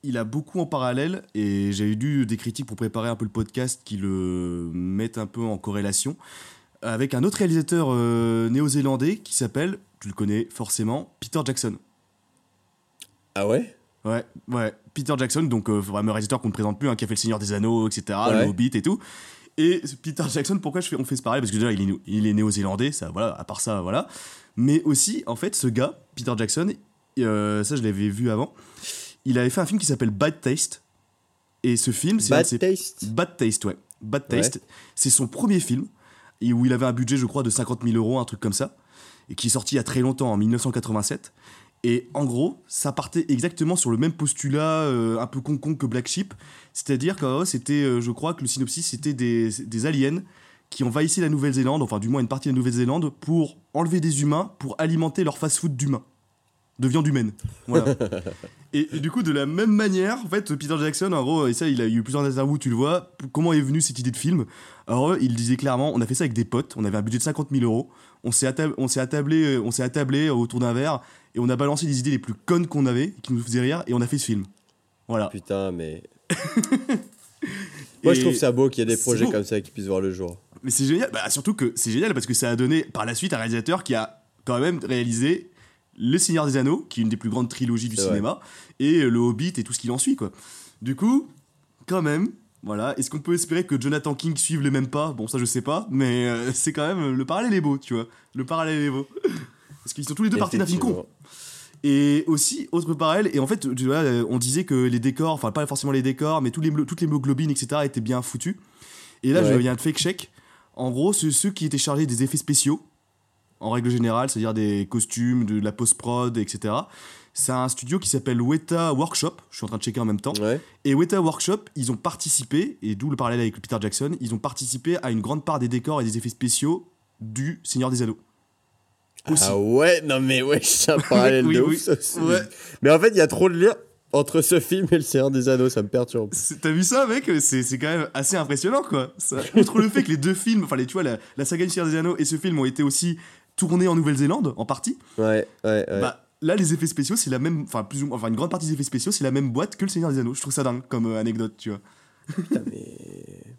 il a beaucoup en parallèle et j'ai eu des critiques pour préparer un peu le podcast qui le mettent un peu en corrélation avec un autre réalisateur euh, néo-zélandais qui s'appelle, tu le connais forcément, Peter Jackson. Ah ouais? Ouais, ouais. Peter Jackson, donc euh, vraiment réalisateur qu'on ne présente plus, hein, qui a fait Le Seigneur des Anneaux, etc., Ouais. Le Hobbit et tout. Et Peter Jackson, pourquoi je fais, on fait ce pareil Parce que déjà, il est, il est néo-zélandais, ça, voilà, à part ça, voilà. Mais aussi, en fait, ce gars, Peter Jackson, euh, ça je l'avais vu avant, il avait fait un film qui s'appelle Bad Taste. Et ce film, c'est Bad Taste Bad Taste, ouais. Bad Taste. C'est son premier film, et où il avait un budget, je crois, de 50 000 euros, un truc comme ça, et qui est sorti il y a très longtemps, en 1987. Et en gros, ça partait exactement sur le même postulat, euh, un peu con-con que Black Sheep. C'est-à-dire que c'était, euh, je crois que le synopsis, c'était des, des aliens qui envahissaient la Nouvelle-Zélande, enfin du moins une partie de la Nouvelle-Zélande, pour enlever des humains, pour alimenter leur fast-food d'humains. De viande humaine. Voilà. [LAUGHS] et, et du coup, de la même manière, en fait, Peter Jackson, en gros, et ça, il a eu plusieurs interviews, tu le vois, comment est venue cette idée de film Alors, il disait clairement, on a fait ça avec des potes, on avait un budget de 50 000 euros, on s'est attab- on s'est attablé, on s'est attablé autour d'un verre, et on a balancé les idées les plus connes qu'on avait, qui nous faisaient rire, et on a fait ce film. Voilà. Putain, mais. [LAUGHS] Moi, je trouve ça beau qu'il y ait des projets beau. comme ça qui puissent voir le jour. Mais c'est génial, bah, surtout que c'est génial parce que ça a donné par la suite un réalisateur qui a quand même réalisé Le Seigneur des Anneaux, qui est une des plus grandes trilogies du vrai. cinéma, et Le Hobbit et tout ce qui en suit, quoi. Du coup, quand même, voilà. Est-ce qu'on peut espérer que Jonathan King suive les mêmes pas? Bon, ça je sais pas, mais euh, [LAUGHS] c'est quand même. Le parallèle est beau, tu vois. Le parallèle est beau. [LAUGHS] Parce qu'ils sont tous les deux partis d'un film con. Et aussi, autre parallèle, et en fait, tu vois, euh, on disait que les décors, enfin pas forcément les décors, mais tous les, toutes les hémoglobines, etc., étaient bien foutus. Et là, je Ouais. viens de fake check. En gros, ceux qui étaient chargés des effets spéciaux, en règle générale, c'est-à-dire des costumes, de la post-prod, etc. C'est un studio qui s'appelle Weta Workshop, je suis en train de checker en même temps. Ouais. Et Weta Workshop, ils ont participé, et d'où le parallèle avec Peter Jackson, ils ont participé à une grande part des décors et des effets spéciaux du Seigneur des Anneaux. Aussi. Ah ouais, non mais ouais, [LAUGHS] c'est un [LAUGHS] parallèle Oui, de oui, ouf. ça aussi. ouais. Mais en fait, il y a trop de liens entre ce film et le Seigneur des Anneaux, ça me perturbe. T'as vu ça, mec? C'est c'est quand même assez impressionnant, quoi. Ça, outre le fait que les deux films, enfin, tu vois, la, la saga du Seigneur des Anneaux et ce film ont été aussi tournés en Nouvelle-Zélande, en partie, Ouais, ouais, ouais. bah, là, les effets spéciaux, c'est la même. Enfin, plus ou moins. Enfin, une grande partie des effets spéciaux, c'est la même boîte que le Seigneur des Anneaux. Je trouve ça dingue comme euh, anecdote, tu vois. Putain, mais. [LAUGHS]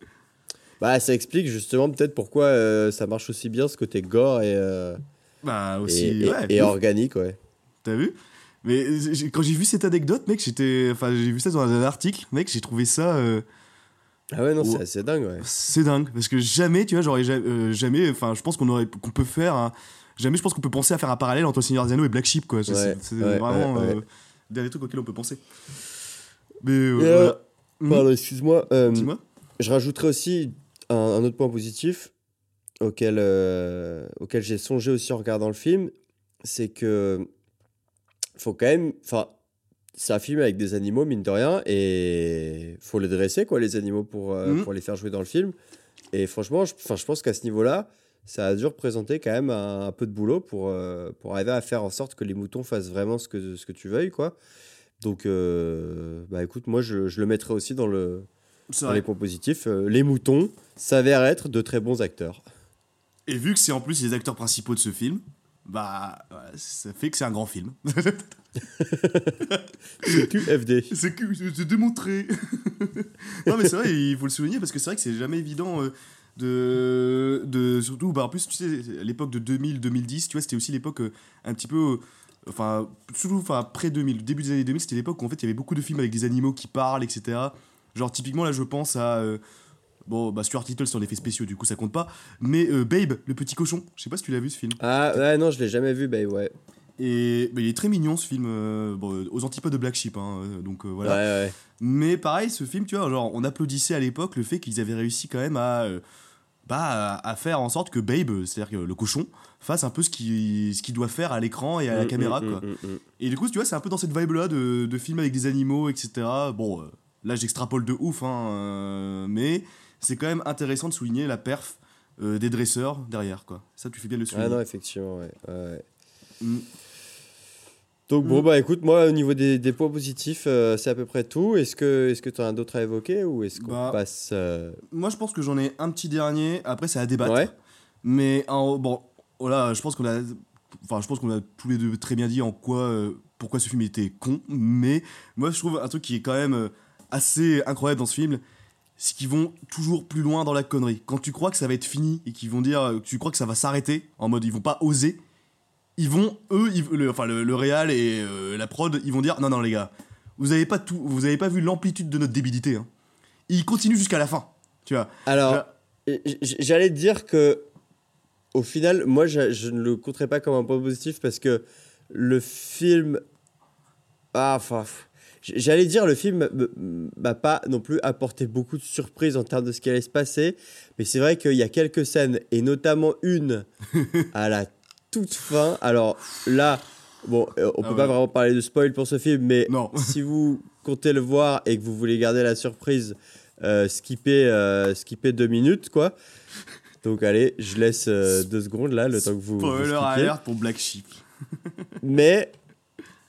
Bah, ça explique justement peut-être pourquoi euh, ça marche aussi bien ce côté gore et, euh, Bah, aussi. et, ouais, et organique, ouais. T'as vu? Mais quand j'ai vu cette anecdote, mec, j'étais. Enfin, j'ai vu ça dans un article, mec, j'ai trouvé ça. Ah ouais, non, Ouais. c'est dingue, ouais. C'est dingue. Parce que jamais, tu vois, j'aurais ja- euh, jamais. Enfin, je pense qu'on aurait. qu'on peut faire. un- jamais, je pense qu'on peut penser à faire un parallèle entre Seigneur des Anneaux et Black Sheep, quoi. C'est Ouais, c'est ouais, vraiment. euh, dernier truc auquel on peut penser. Mais. euh, euh, voilà. Mhm. Pardon, excuse-moi. euh, Dis-moi. je rajouterais aussi un, un autre point positif auquel, euh, auquel j'ai songé aussi en regardant le film, c'est que faut quand même, enfin, c'est un film avec des animaux mine de rien et faut les dresser quoi les animaux pour euh, Mhm. pour les faire jouer dans le film. Et franchement, je, je pense qu'à ce niveau-là, ça a dû représenter quand même un, un peu de boulot pour euh, pour arriver à faire en sorte que les moutons fassent vraiment ce que ce que tu veuilles quoi. Donc, euh, bah écoute, moi je, je le mettrais aussi dans le, dans les points positifs. Euh, les moutons s'avèrent être de très bons acteurs. Et vu que c'est en plus les acteurs principaux de ce film, bah. ça fait que c'est un grand film. [LAUGHS] C'est QFD. C'est que c'est démontré. [LAUGHS] non mais c'est vrai, il faut le souligner parce que c'est vrai que c'est jamais évident euh, de, de surtout bah en plus tu sais à l'époque de 2000-2010, tu vois, c'était aussi l'époque euh, un petit peu euh, enfin surtout enfin après 2000, début des années 2000, c'était l'époque où en fait il y avait beaucoup de films avec des animaux qui parlent etc. Genre typiquement là je pense à Bon, bah Stuart Little c'est en effets spéciaux, du coup ça compte pas. Mais euh, Babe, le petit cochon, je sais pas si tu l'as vu ce film. Ah ouais, non, je l'ai jamais vu, bah ouais. Et bah, il est très mignon ce film, euh, bon, aux antipodes de Black Sheep, hein, euh, donc euh, voilà. Ouais, ouais. Mais pareil, ce film, tu vois, genre, on applaudissait à l'époque le fait qu'ils avaient réussi quand même à, euh, bah, à faire en sorte que Babe, c'est-à-dire le cochon, fasse un peu ce qu'il ce qu'il doit faire à l'écran et à la Mm, caméra, mm, quoi. mm. Et du coup, tu vois, c'est un peu dans cette vibe-là de, de film avec des animaux, etc. Bon, euh, là, j'extrapole de ouf, hein, euh, mais c'est quand même intéressant de souligner la perf euh, des dresseurs derrière, quoi. Ça, tu fais bien de le souligner. Ah non, effectivement, ouais. Mm. Donc bon, Mm. bah écoute, moi au niveau des, des points positifs, euh, c'est à peu près tout. Est-ce que est-ce que tu as d'autres à évoquer ou est-ce qu'on Bah, passe euh, Moi, je pense que j'en ai un petit dernier. Après, c'est à débattre. Ouais. Mais en, bon, voilà, je pense qu'on a, enfin, je pense qu'on a tous les deux très bien dit en quoi, euh, pourquoi ce film était con. Mais moi, je trouve un truc qui est quand même assez incroyable dans ce film, c'est qu'ils vont toujours plus loin dans la connerie. Quand tu crois que ça va être fini et qu'ils vont dire, euh, tu crois que ça va s'arrêter, en mode ils vont pas oser. Ils vont, eux, ils- le, enfin le, le réal et euh, la prod, ils vont dire non non les gars, vous avez pas tout, vous avez pas vu l'amplitude de notre débilité. Hein. Ils continuent jusqu'à la fin, tu vois. Alors, j'allais te dire que au final, moi je, je ne le compterais pas comme un point positif parce que le film ah enfin pff, j'allais dire le film m'a pas non plus apporté beaucoup de surprises en termes de ce qui allait se passer, mais c'est vrai qu'il y a quelques scènes et notamment une [LAUGHS] à la toute fin. Alors là, bon, euh, on Ah peut ouais. pas vraiment parler de spoil pour ce film, mais Non. [LAUGHS] si vous comptez le voir et que vous voulez garder la surprise, euh, skipper, euh, skipper deux minutes, quoi. Donc allez, je laisse euh, deux secondes là, le temps que vous. vous Spoiler skippiez. alert pour Black Sheep. [LAUGHS] Mais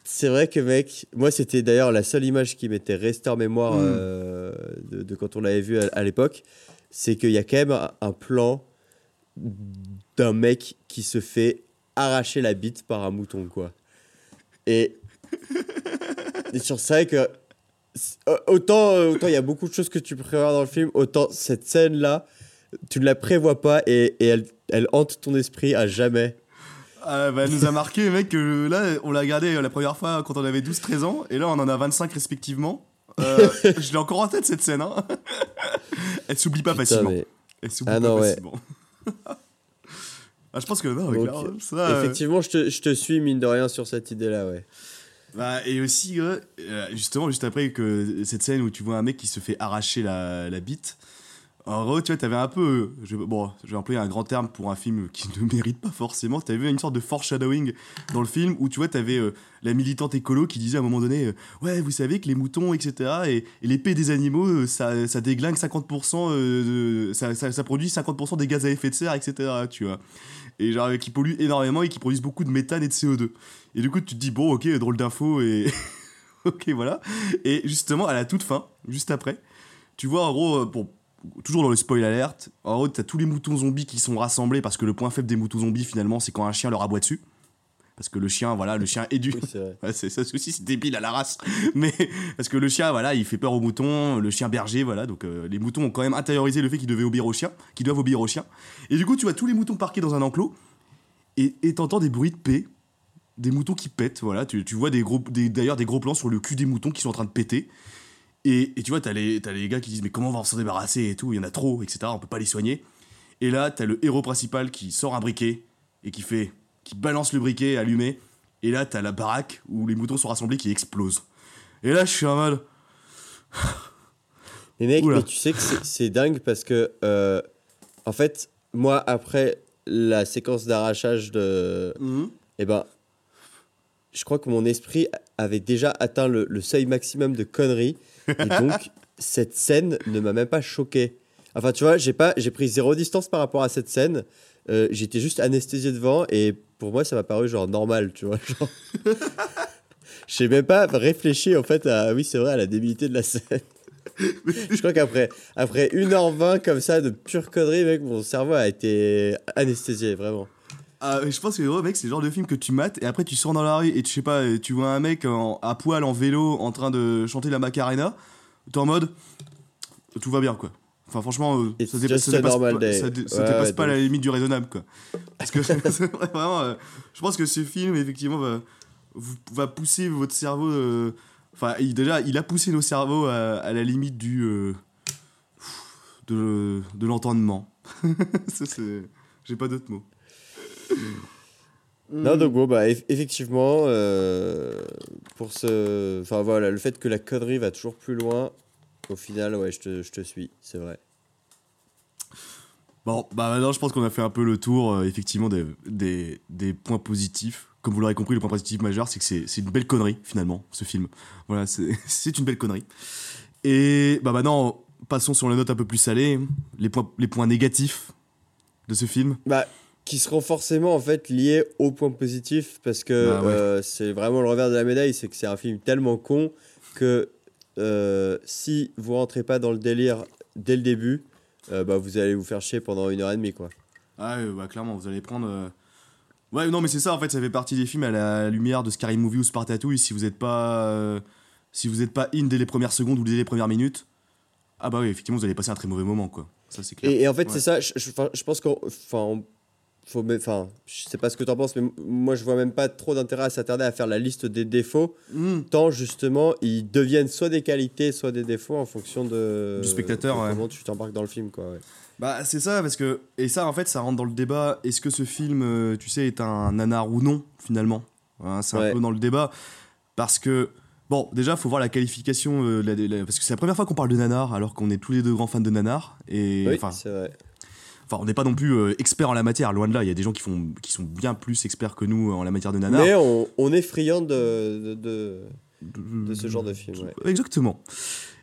c'est vrai que, mec, moi, c'était d'ailleurs la seule image qui m'était restée en mémoire Mm. euh, de, de quand on l'avait vu à, à l'époque. C'est qu'il y a quand même un, un plan d'un mec qui se fait arracher la bite par un mouton, quoi. Et, et sur c'est vrai que autant euh, autant il y a beaucoup de choses que tu prévois dans le film, autant cette scène-là, tu ne la prévois pas et, et elle, elle hante ton esprit à jamais. Ah, bah, elle nous a marqué, mec, que là, on l'a regardé la première fois quand on avait 12-13 ans, et là, on en a 25 respectivement. Euh, [LAUGHS] je l'ai encore en tête, cette scène. Hein. [LAUGHS] Elle s'oublie pas Putain, facilement. mais- Elle s'oublie Ah pas non, ouais. facilement. [LAUGHS] ah, je pense que non, Donc, ça, Effectivement, je te, je te suis, mine de rien, sur cette idée-là, ouais. Bah, et aussi, euh, justement, juste après que cette scène où tu vois un mec qui se fait arracher la, la bite, en gros, tu vois, t'avais un peu. Je, bon, je vais employer un grand terme pour un film qui [LAUGHS] ne mérite pas forcément. T'avais une sorte de foreshadowing dans le film où tu vois, t'avais euh, la militante écolo qui disait à un moment donné euh, Ouais, vous savez que les moutons, etc., et, l'épée des animaux, euh, ça, déglingue 50%, euh, de- ça, produit 50% des gaz à effet de serre, etc., tu vois. Et genre, qui polluent énormément et qui produisent beaucoup de méthane et de CO2. Et du coup, tu te dis, bon, ok, drôle d'info, et. [LAUGHS] ok, voilà. Et justement, à la toute fin, juste après, tu vois, en gros, bon, toujours dans le spoil alert, en gros, t'as tous les moutons zombies qui sont rassemblés parce que le point faible des moutons zombies, finalement, c'est quand un chien leur aboie dessus. Parce que le chien, voilà, le chien est du. Oui, c'est. [LAUGHS] Ouais, ça aussi, c'est débile à la race. [LAUGHS] Mais parce que le chien, voilà, il fait peur aux moutons, le chien berger, voilà. Donc euh, les moutons ont quand même intériorisé le fait qu'ils devaient obéir au chien, qu'ils doivent obéir au chien. Et du coup, tu vois tous les moutons parqués dans un enclos et t'entends des bruits de paix, des moutons qui pètent, voilà. Tu, tu vois des gros, des- d'ailleurs des gros plans sur le cul des moutons qui sont en train de péter. Et, et tu vois, t'as les, les gars qui disent mais comment on va s'en débarrasser et tout, il y en a trop, etc. On peut pas les soigner. Et là, t'as le héros principal qui sort un briquet et qui fait, qui balance le briquet allumé. Et là, t'as la baraque où les moutons sont rassemblés qui explose. Et là, je suis en mode. Mais mec, Oula. mais tu sais que c'est- dingue parce que, euh, en fait, moi, après la séquence d'arrachage de. Eh ben, je crois que mon esprit avait déjà atteint le, le seuil maximum de conneries. Et [LAUGHS] donc, cette scène ne m'a même pas choqué. Enfin, tu vois, j'ai pas, j'ai pris zéro distance par rapport à cette scène. Euh, J'étais juste anesthésié devant et pour moi, ça m'a paru genre normal, tu vois. Genre... [LAUGHS] Je n'ai même pas réfléchi en fait à, oui, c'est vrai, à la débilité de la scène. [LAUGHS] je crois qu'après après 1h20 comme ça de pure connerie, mec, mon cerveau a été anesthésié, vraiment. Ah, je pense que mec, c'est le genre de film que tu mates et après tu sors dans la rue et tu sais pas, tu vois un mec en- à poil en vélo en train de chanter la Macarena. T'es en mode. Tout va bien, quoi. Enfin, franchement, euh, ça dépasse, ça dépasse pas, ça ça Ouais, dépasse ouais, pas de la limite du raisonnable, quoi. Parce que [LAUGHS] [LAUGHS] vraiment, euh, je pense que ce film, effectivement, va, va pousser votre cerveau. euh, Enfin, il, déjà, il a poussé nos cerveaux à, à la limite du. euh, de, de l'entendement. [LAUGHS] J'ai pas d'autres mots. Non, donc bon, bah, eff- effectivement, euh, pour ce. Enfin voilà, le fait que la connerie va toujours plus loin, au final, ouais, je te, je te suis, c'est vrai. Bon, bah maintenant je pense qu'on a fait un peu le tour, euh, effectivement, des, des, des points positifs. Comme vous l'aurez compris, le point positif majeur, c'est que c'est une belle connerie, finalement, ce film. Voilà, [LAUGHS] c'est une belle connerie. Et bah maintenant, passons sur les notes un peu plus salées, les points, les points négatifs de ce film. Bah, qui seront forcément en fait liés au point positif parce que Bah ouais. euh, c'est vraiment le revers de la médaille, c'est que c'est un film tellement con que euh, si vous rentrez pas dans le délire dès le début, euh, bah, vous allez vous faire chier pendant une heure et demie quoi. Ah, ouais, bah clairement, vous allez prendre. Ouais, non, mais c'est ça, en fait, ça fait partie des films à la lumière de Scary Movie ou Spartatouille. Si vous n'êtes pas. Si vous n'êtes pas in dès les premières secondes ou dès les premières minutes, ah bah oui, effectivement, vous allez passer un très mauvais moment, quoi. Ça, c'est clair. Et, et en fait, Ouais. c'est ça, je, je- je pense qu'on. Faut enfin, je sais pas ce que tu en penses, mais moi je vois même pas trop d'intérêt à s'attarder à faire la liste des défauts, Hmm. tant justement ils deviennent soit des qualités, soit des défauts en fonction de. Du spectateur, de ouais. Comment tu t'embarques dans le film, quoi. ouais. Bah c'est ça parce que et ça en fait ça rentre dans le débat est-ce que ce film euh, tu sais est un nanar ou non finalement? Hein, c'est Ouais. un peu dans le débat parce que bon déjà faut voir la qualification euh, la- la- parce que c'est la première fois qu'on parle de nanar alors qu'on est tous les deux grands fans de nanar et Oui, c'est vrai. Enfin on n'est pas non plus euh, experts en la matière loin de là il y a des gens qui font qui sont bien plus experts que nous en la matière de nanar Mais on, on est friand de, de, de, de ce genre de film. ouais. Exactement.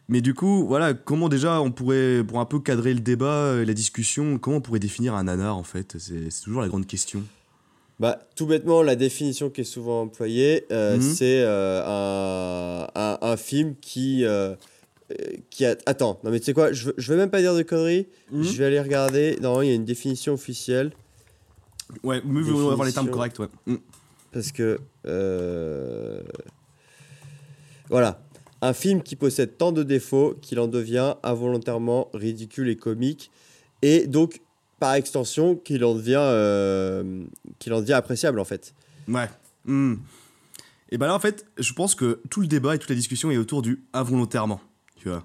Mais du coup, voilà, comment déjà on pourrait, pour un peu cadrer le débat et la discussion, comment on pourrait définir un nanar en fait? C'est toujours la grande question. Bah, tout bêtement, la définition qui est souvent employée, euh, Mhm. c'est euh, un, un, un film qui. euh, euh, qui a... Attends, non mais tu sais quoi, je je veux même pas dire de conneries, Mhm. je vais aller regarder. Non, il y a une définition officielle. Ouais, mais on va avoir les termes corrects, ouais. Mm. Parce que. euh, Voilà. Un film qui possède tant de défauts qu'il en devient involontairement ridicule et comique. Et donc, par extension, qu'il en devient, euh, qu'il en devient appréciable en fait. Ouais. Mm. Et ben là, en fait, je pense que tout le débat et toute la discussion est autour du involontairement. Tu vois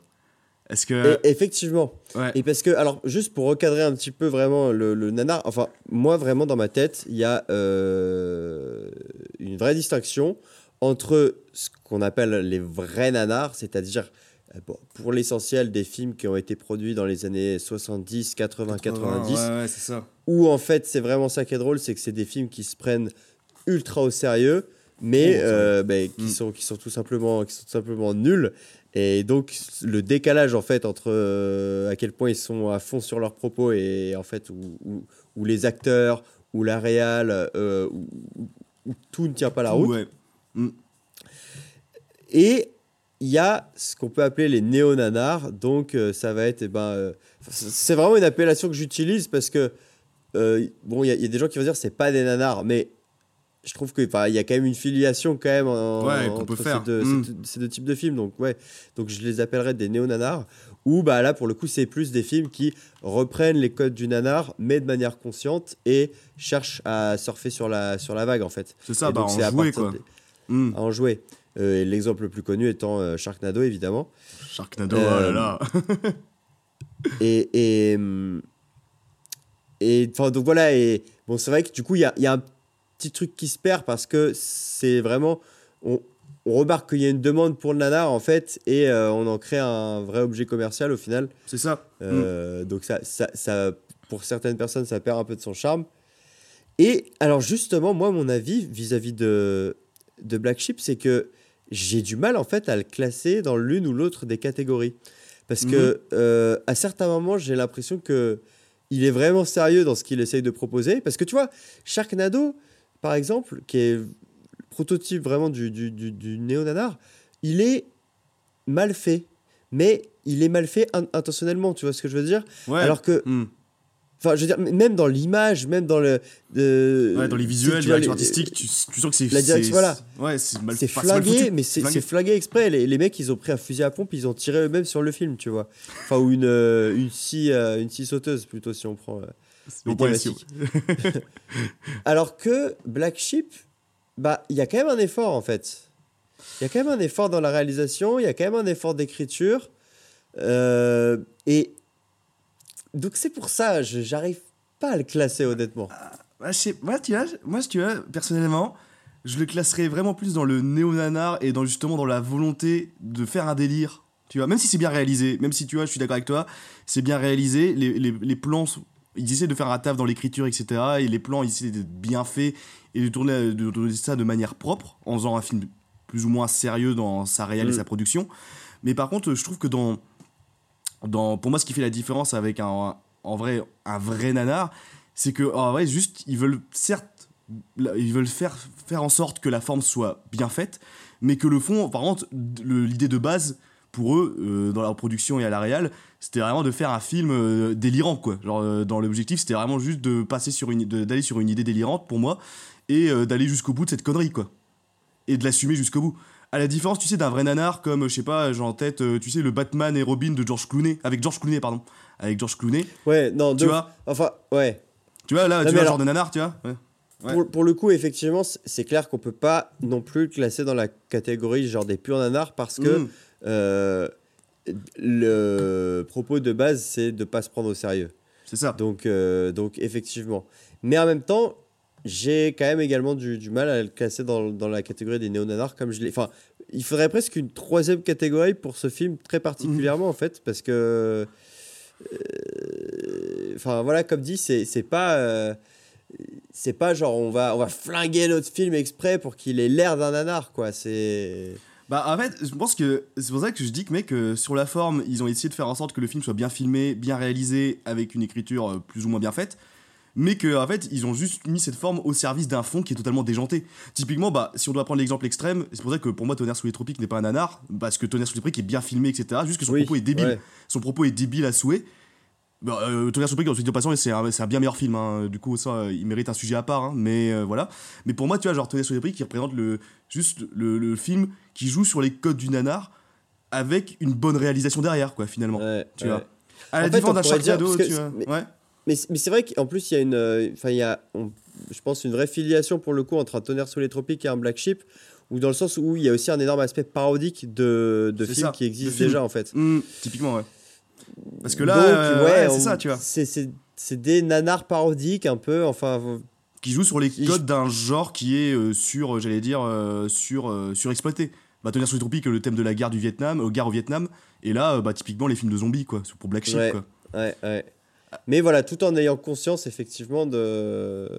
Est-ce que. Et effectivement. Ouais. Et parce que, alors, juste pour recadrer un petit peu vraiment le, le nanar, enfin, moi vraiment dans ma tête, il y a euh, une vraie distinction entre ce qu'on appelle les vrais nanars, c'est-à-dire, euh, bon, pour l'essentiel, des films qui ont été produits dans les années 70, 80, 90, Ouais, ouais, ça. où en fait, c'est vraiment ça qui est drôle, c'est que c'est des films qui se prennent ultra au sérieux, mais Oh, euh, ben, qui, Mm. sont, qui, sont tout simplement, qui sont tout simplement nuls. Et donc, le décalage, en fait, entre euh, à quel point ils sont à fond sur leurs propos et en fait, où, où- où les acteurs, ou la réal, euh, où, tout ne tient pas la route. Ouais. Et il y a ce qu'on peut appeler les néo-nanars. Donc, euh, ça va être. eh ben, euh, c'est vraiment une appellation que j'utilise parce que. bon, il y, y a des gens qui vont dire c'est pas des nanars, mais je trouve que il y a quand même une filiation quand même en- Ouais, qu'on entre peut faire. Ces, deux, ces deux- ces deux types de films. Donc ouais, donc je les appellerais des néo-nanars. Ou bah là pour le coup c'est plus des films qui reprennent les codes du nanar mais de manière consciente et cherchent à surfer sur la sur la vague en fait. C'est ça, Et bah, donc, en c'est à jouer, quoi. des- Hmm. à en jouer. Euh, L'exemple le plus connu étant euh, Sharknado évidemment. Sharknado, Euh, oh là là. Et, et, hum, et enfin, donc voilà, et bon, c'est vrai que du coup, il y a, il y a un petit truc qui se perd parce que c'est vraiment. On, on remarque qu'il y a une demande pour le nanar en fait, et euh, on en crée un vrai objet commercial au final. C'est ça. Euh, Donc, ça, ça, ça, pour certaines personnes, ça perd un peu de son charme. Et alors, justement, moi, mon avis vis-à-vis de, de Black Sheep, c'est que j'ai du mal en fait à le classer dans l'une ou l'autre des catégories. Parce que euh, à certains moments, j'ai l'impression que il est vraiment sérieux dans ce qu'il essaye de proposer. Parce que tu vois, Sharknado, par exemple, qui est le prototype vraiment du, du, du, du néo-nanar, il est mal fait. Mais il est mal fait in- intentionnellement, tu vois ce que je veux dire? Ouais. Alors que, Hmm. enfin, je veux dire, même dans l'image, même dans le. de- Ouais, dans les visuels, vois, les- artistique, tu, tu sens que c'est. la direction, voilà. Ouais, c'est mal C'est flingué, mais c'est Flingué. flingué exprès. Les, les mecs, ils ont pris un fusil à pompe, ils ont tiré eux-mêmes sur le film, tu vois. Enfin, ou une, euh, une, scie, euh, une scie sauteuse, plutôt, si on prend. euh, [LAUGHS] Alors que Black Sheep, bah, il y a quand même un effort, en fait. Il y a quand même un effort dans la réalisation, il y a quand même un effort d'écriture. Euh, et donc, c'est pour ça, je j'arrive pas à le classer, honnêtement. Je sais- moi, tu vois, moi, tu vois, personnellement, je le classerais vraiment plus dans le néo-nanar et dans justement dans la volonté de faire un délire. Tu vois, même si c'est bien réalisé, même si tu vois, je suis d'accord avec toi, c'est bien réalisé, les, les, les plans, sont- ils essaient de faire un taf dans l'écriture, etc. Et les plans, ils essaient d'être bien faits et de tourner, de tourner ça de manière propre, en faisant un film plus ou moins sérieux dans sa réelle et Mm. sa production. Mais par contre, je trouve que dans, dans, pour moi, ce qui fait la différence avec un, en vrai, un vrai nanar, c'est que en vrai, juste, ils veulent certes, ils veulent faire, faire en sorte que la forme soit bien faite, mais que le fond, par contre, l'idée de base pour eux, euh, dans leur production et à la réal, c'était vraiment de faire un film euh, délirant, quoi. Genre, euh, dans l'objectif, c'était vraiment juste de passer sur une, d'aller sur une idée délirante pour moi et d'aller jusqu'au bout de cette connerie, quoi. Et de l'assumer jusqu'au bout. À la différence, tu sais, d'un vrai nanar comme, je sais pas, j'ai en tête, tu sais, le Batman et Robin de George Clooney, avec George Clooney, pardon, avec George Clooney. Ouais, non, Tu de- vois Enfin, ouais. Tu vois, là, Non, tu vois, alors- genre de nanar, tu vois ouais. Ouais. Pour, pour le coup, effectivement, c'est clair qu'on peut pas non plus le classer dans la catégorie genre des purs nanars parce que Mm. Euh, le propos de base, c'est de pas se prendre au sérieux. C'est ça. Donc, euh, donc effectivement. Mais en même temps, j'ai quand même également du, du mal à le classer dans, dans la catégorie des néo-nanars comme je l'ai. Enfin, il faudrait presque une troisième catégorie pour ce film très particulièrement en fait parce que. euh, Enfin voilà, comme dit, c'est c'est pas. euh, c'est pas genre on va, on va flinguer notre film exprès pour qu'il ait l'air d'un nanar quoi. C'est. Bah en fait, je pense que c'est pour ça que je dis que mec, euh, sur la forme, ils ont essayé de faire en sorte que le film soit bien filmé, bien réalisé, avec une écriture euh, plus ou moins bien faite, mais que en fait, ils ont juste mis cette forme au service d'un fond qui est totalement déjanté. Typiquement, bah si on doit prendre l'exemple extrême, c'est pour ça que pour moi Tonnerre sous les tropiques n'est pas un nanar, parce que Tonnerre sous les tropiques est bien filmé, etc. Juste que son Oui, propos est débile. ouais. Son propos est débile à souhait. Bah, euh, les tropiques, ensuite de passant, c'est un, c'est un bien meilleur film. hein. Du coup, ça, euh, il mérite un sujet à part. hein. Mais euh, voilà. Mais pour moi, tu vois, genre les tropiques, qui représente le, juste le, le film qui joue sur les codes du nanar avec une bonne réalisation derrière, quoi, finalement. Ouais, tu ouais. vois. À la En différence d'un Sharknado, tu vois. Ouais. Mais, mais c'est vrai qu'en plus, il y a une. euh, Enfin, il y a, on- je pense, une vraie filiation pour le coup entre un tonnerre sous les tropiques et un Black Sheep, ou dans le sens où il y a aussi un énorme aspect parodique de, de films ça, qui existent déjà en fait. Hmm, typiquement, ouais. Parce que là, Donc, euh, ouais, c'est ça, tu vois. C'est, des nanars parodiques un peu, enfin. Qui joue sur les codes d'un genre qui est euh, sur, euh, j'allais dire, euh, sur, euh, surexploité. Bah, Tonnerre sous les tropiques, le thème de la guerre du Vietnam, euh, guerre au Vietnam. Et là, euh, bah, typiquement, les films de zombies, quoi. c'est Pour Black Sheep, Ouais. quoi. Ouais, ouais. Mais voilà, tout en ayant conscience effectivement de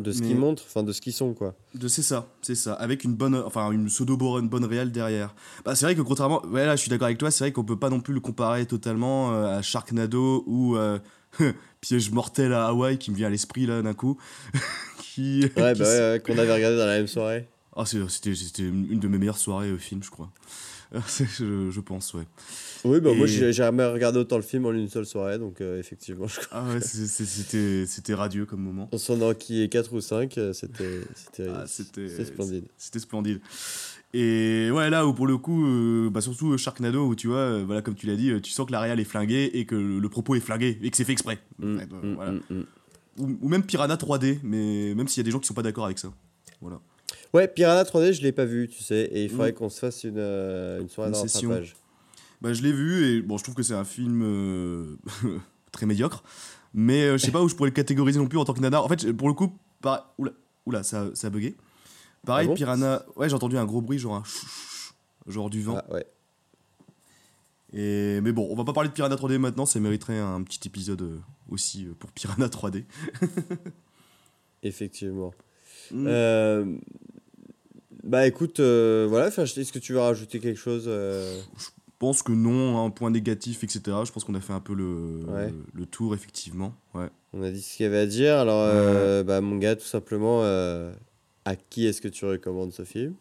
de ce qu'ils montrent, enfin de ce qu'ils sont quoi. De c'est ça, c'est ça, avec une bonne, enfin une pseudo bonne, bonne réelle derrière. Bah c'est vrai que contrairement, ouais là je suis d'accord avec toi, c'est vrai qu'on peut pas non plus le comparer totalement euh, à Sharknado ou euh, [LAUGHS] Piège mortel à Hawaï qui me vient à l'esprit là d'un coup, [LAUGHS] qui, Ouais, qui bah ouais, ouais, qu'on avait regardé dans la même soirée. Ah, c'était une de mes meilleures soirées au film, je crois. [LAUGHS] je, je pense, ouais. Oui, bah moi j'ai jamais regardé autant le film en une seule soirée, donc euh, effectivement, je crois. Ah ouais, c'était radieux comme moment. On s'en enquillait 4 ou 5, [LAUGHS] c'était c'était Ah, splendide. C'était splendide. Et ouais, là où pour le coup, euh, bah surtout euh, Sharknado, où tu vois, euh, voilà, comme tu l'as dit, euh, tu sens que la réal est flinguée et que le, le propos est flingué et que c'est fait exprès. Mm, mm, voilà. mm, ou, ou même Piranha 3D, mais même s'il y a des gens qui sont pas d'accord avec ça. Voilà. Ouais, Piranha 3D, je l'ai pas vu, tu sais, et il faudrait Mm. qu'on se fasse une, euh, une soirée Une de session. Bah, je l'ai vu et bon, je trouve que c'est un film euh, [LAUGHS] très médiocre, mais euh, je sais pas où je pourrais le catégoriser non plus en tant que nanar. En fait, pour le coup, par... oula, oula, ça, ça a bugué. Pareil, Ah bon Piranha, ouais, j'ai entendu un gros bruit, genre un genre du vent. Ah, ouais. Et, mais bon, on va pas parler de Piranha 3D maintenant, ça mériterait un petit épisode euh, aussi pour Piranha 3D. [LAUGHS] Effectivement. Mm. Euh, bah écoute, euh, voilà, est-ce que tu veux rajouter quelque chose euh, Je pense que non, un point négatif, etc. Je pense qu'on a fait un peu le, Ouais. le tour, effectivement. Ouais. On a dit ce qu'il y avait à dire, alors euh, bah, mon gars, tout simplement, à qui est-ce que tu recommandes ce film?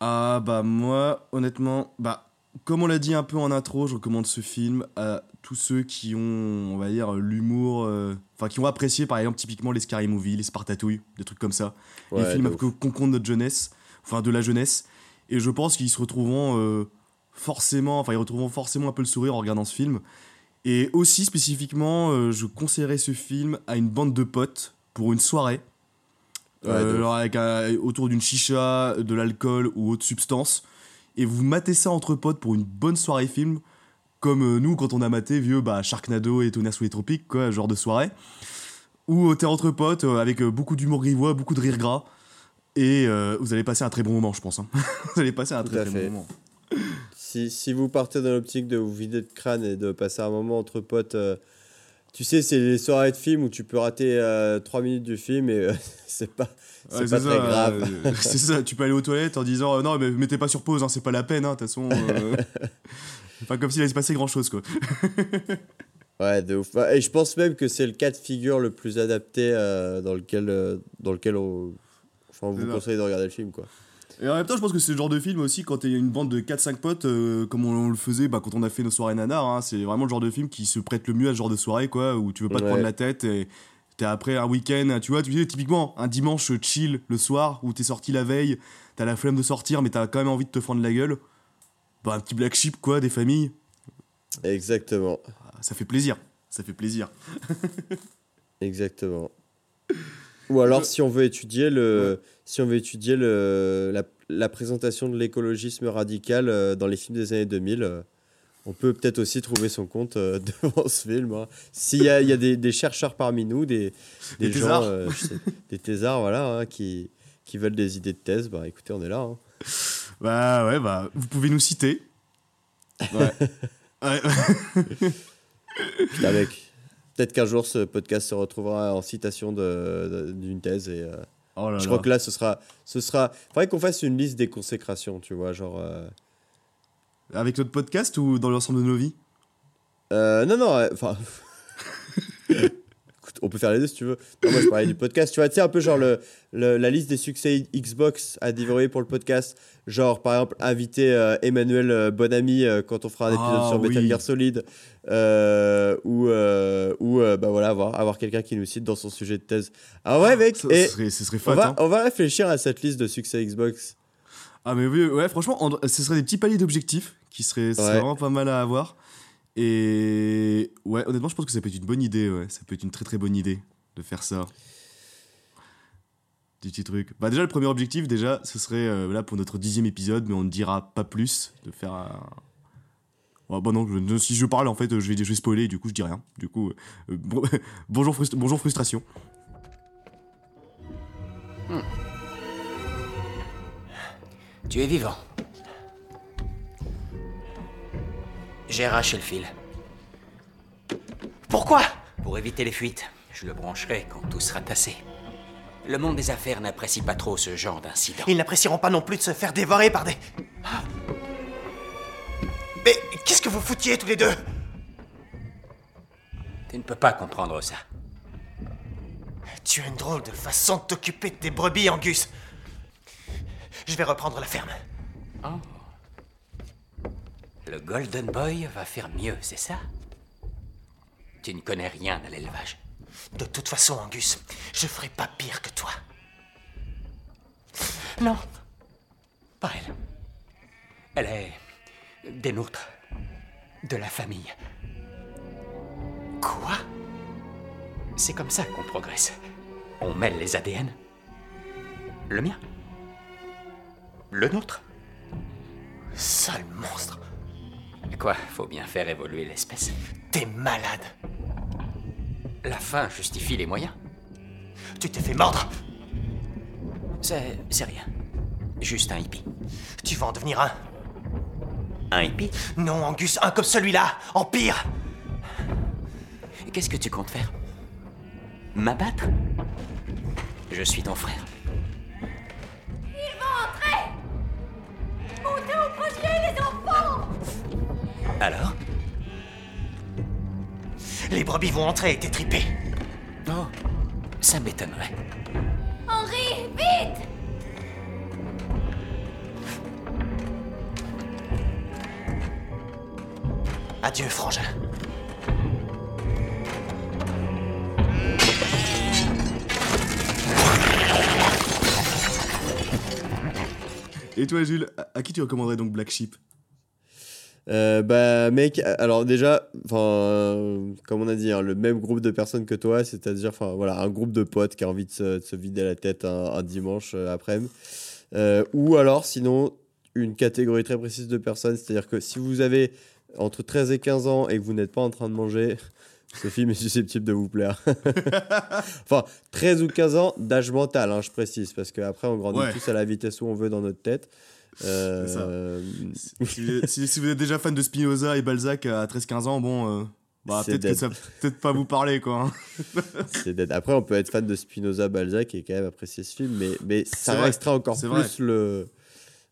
Ah bah moi, honnêtement, bah comme on l'a dit un peu en intro, je recommande ce film à tous ceux qui ont, on va dire, l'humour, euh, enfin qui ont apprécié par exemple typiquement les Scary Movie, les Spartatouilles, des trucs comme ça, les films de qu'on compte notre jeunesse, enfin de la jeunesse, et je pense qu'ils se retrouveront euh, forcément, enfin ils retrouveront forcément un peu le sourire en regardant ce film, et aussi spécifiquement, euh, je conseillerais ce film à une bande de potes pour une soirée. Ouais, de alors avec un- autour d'une chicha, de l'alcool ou autre substance, et vous matez ça entre potes pour une bonne soirée film, comme euh, nous quand on a maté vieux bah, Sharknado et Tonia sous les tropiques, quoi, genre de soirée, euh, t'es entre potes euh, avec euh, beaucoup d'humour grivois, beaucoup de rire gras, et euh, vous allez passer un très bon moment, je pense. hein. [LAUGHS] vous allez passer un Tout très à très fait. bon moment. Si, si vous partez dans l'optique de vous vider de crâne et de passer un moment entre potes, euh, tu sais, c'est les soirées de film où tu peux rater 3 minutes du film et euh, [LAUGHS] c'est pas, Ouais, pas très grave. euh, [LAUGHS] c'est ça, tu peux aller aux toilettes en disant euh, non, mais mettez pas sur pause, hein, c'est pas la peine, hein, de toute façon. Pas comme s'il allait se passer grand chose, quoi. [LAUGHS] Ouais, de ouf. Et je pense même que c'est le cas de figure le plus adapté euh, dans lequel, euh, dans lequel on, enfin, on vous conseille de regarder le film. Quoi. Et en même temps, je pense que c'est le genre de film aussi, quand il y a une bande de 4-5 potes, euh, comme on, on le faisait bah, quand on a fait nos soirées nanar, hein, c'est vraiment le genre de film qui se prête le mieux à ce genre de soirée, quoi, où tu veux pas te Ouais. prendre la tête et t'es après un week-end, tu vois, tu sais, typiquement un dimanche chill le soir, où t'es sorti la veille, t'as la flemme de sortir, mais t'as quand même envie de te fendre la gueule. Bah, un petit black sheep, quoi, des familles, Exactement. ça fait plaisir. Ça fait plaisir. [LAUGHS] Exactement. Ou alors, si on veut étudier, le, si on veut étudier le, la, la présentation de l'écologisme radical euh, dans les films des années 2000, euh, on peut peut-être aussi trouver son compte euh, [LAUGHS] devant ce film. hein. S'il y a, il y a des, des chercheurs parmi nous, des, des, Des gens, thésards. je sais- des thésards, voilà, hein, qui, qui veulent des idées de thèse, bah écoutez, on est là. hein. Bah ouais, bah, vous pouvez nous citer. Ouais. [LAUGHS] Ouais. Putain, mec. Peut-être qu'un jour ce podcast se retrouvera en citation d'une thèse et euh, Oh là je là. crois que là ce sera ce sera faudrait qu'on fasse une liste des consécrations tu vois genre euh, Avec notre podcast ou dans l'ensemble de nos vies? Euh, non non enfin [LAUGHS] on peut faire les deux si tu veux non, moi je parlais du podcast tu vois tu sais un peu genre le, le- la liste des succès Xbox à dévorer pour le podcast genre par exemple inviter euh, Emmanuel euh, Bonamy euh, quand on fera un épisode Ah, sur Metal oui. Gear Solid euh, ou ou bah voilà avoir, avoir quelqu'un qui nous cite dans son sujet de thèse ah ouais mec Ça, et ce serait, ce serait on fat, va, hein. on va réfléchir à cette liste de succès Xbox Ah mais oui, ouais, franchement, en- ce serait des petits paliers d'objectifs qui seraient, Ouais. vraiment pas mal à avoir. Et ouais, honnêtement, je pense que ça peut être une bonne idée, ouais. Ça peut être une très très bonne idée de faire ça. Des petits trucs. Bah déjà, le premier objectif, déjà, ce serait, euh, là, pour notre dixième épisode, mais on ne dira pas plus, de faire un... Oh, bah non, si je parle, en fait, je vais, spoiler, du coup, je dis rien. Du coup, euh, bon- [LAUGHS] bonjour, bonjour frustration. Tu es vivant. J'ai arraché le fil. Pourquoi? Pour éviter les fuites, je le brancherai quand tout sera tassé. Le monde des affaires n'apprécie pas trop ce genre d'incident. Ils n'apprécieront pas non plus de se faire dévorer par des. Ah. Mais qu'est-ce que vous foutiez tous les deux? Tu ne peux pas comprendre ça. Tu as une drôle de façon de t'occuper de tes brebis, Angus. Je vais reprendre la ferme. Le Golden Boy va faire mieux, c'est ça? Tu ne connais rien à l'élevage. De toute façon, Angus, je ferai pas pire que toi. Non, pas elle. Elle est des nôtres, de la famille. Quoi? C'est comme ça qu'on progresse. On mêle les ADN. Le mien. Le nôtre. Sale monstre. Quoi Faut bien faire évoluer l'espèce. T'es malade. La fin justifie les moyens. Tu t'es fait mordre. C'est. c'est rien. Juste un hippie. Tu vas en devenir un. Un hippie? Non, Angus, un comme celui-là. En pire. Qu'est-ce que tu comptes faire? M'abattre? Je suis ton frère. Alors Les brebis vont entrer et t'étriper. Oh, ça m'étonnerait. Henri, vite Adieu, frangin. Et toi, Jules, à, à qui tu recommanderais donc Black Sheep? Euh, bah mec, alors déjà, enfin, euh, comme on a dit, hein, le même groupe de personnes que toi, c'est-à-dire, enfin voilà, un groupe de potes qui a envie de se, de se vider la tête un, un dimanche euh, après-midi, Euh, ou alors, sinon, une catégorie très précise de personnes, c'est-à-dire que si vous avez entre 13 et 15 ans et que vous n'êtes pas en train de manger, [LAUGHS] ce film est susceptible de vous plaire. [LAUGHS] enfin, 13 ou 15 ans d'âge mental, hein, je précise, parce qu'après, on grandit Ouais. tous à la vitesse où on veut dans notre tête. Euh, ça. si, vous êtes- si- si vous êtes déjà fan de Spinoza et Balzac à 13-15 ans, bon, euh, bah, peut-être que dead. ça peut-être pas vous parler, quoi. hein. [LAUGHS] C'est dead. Après, on peut être fan de Spinoza, Balzac et quand même apprécier ce film, mais, mais ça vrai, restera encore plus vrai. le,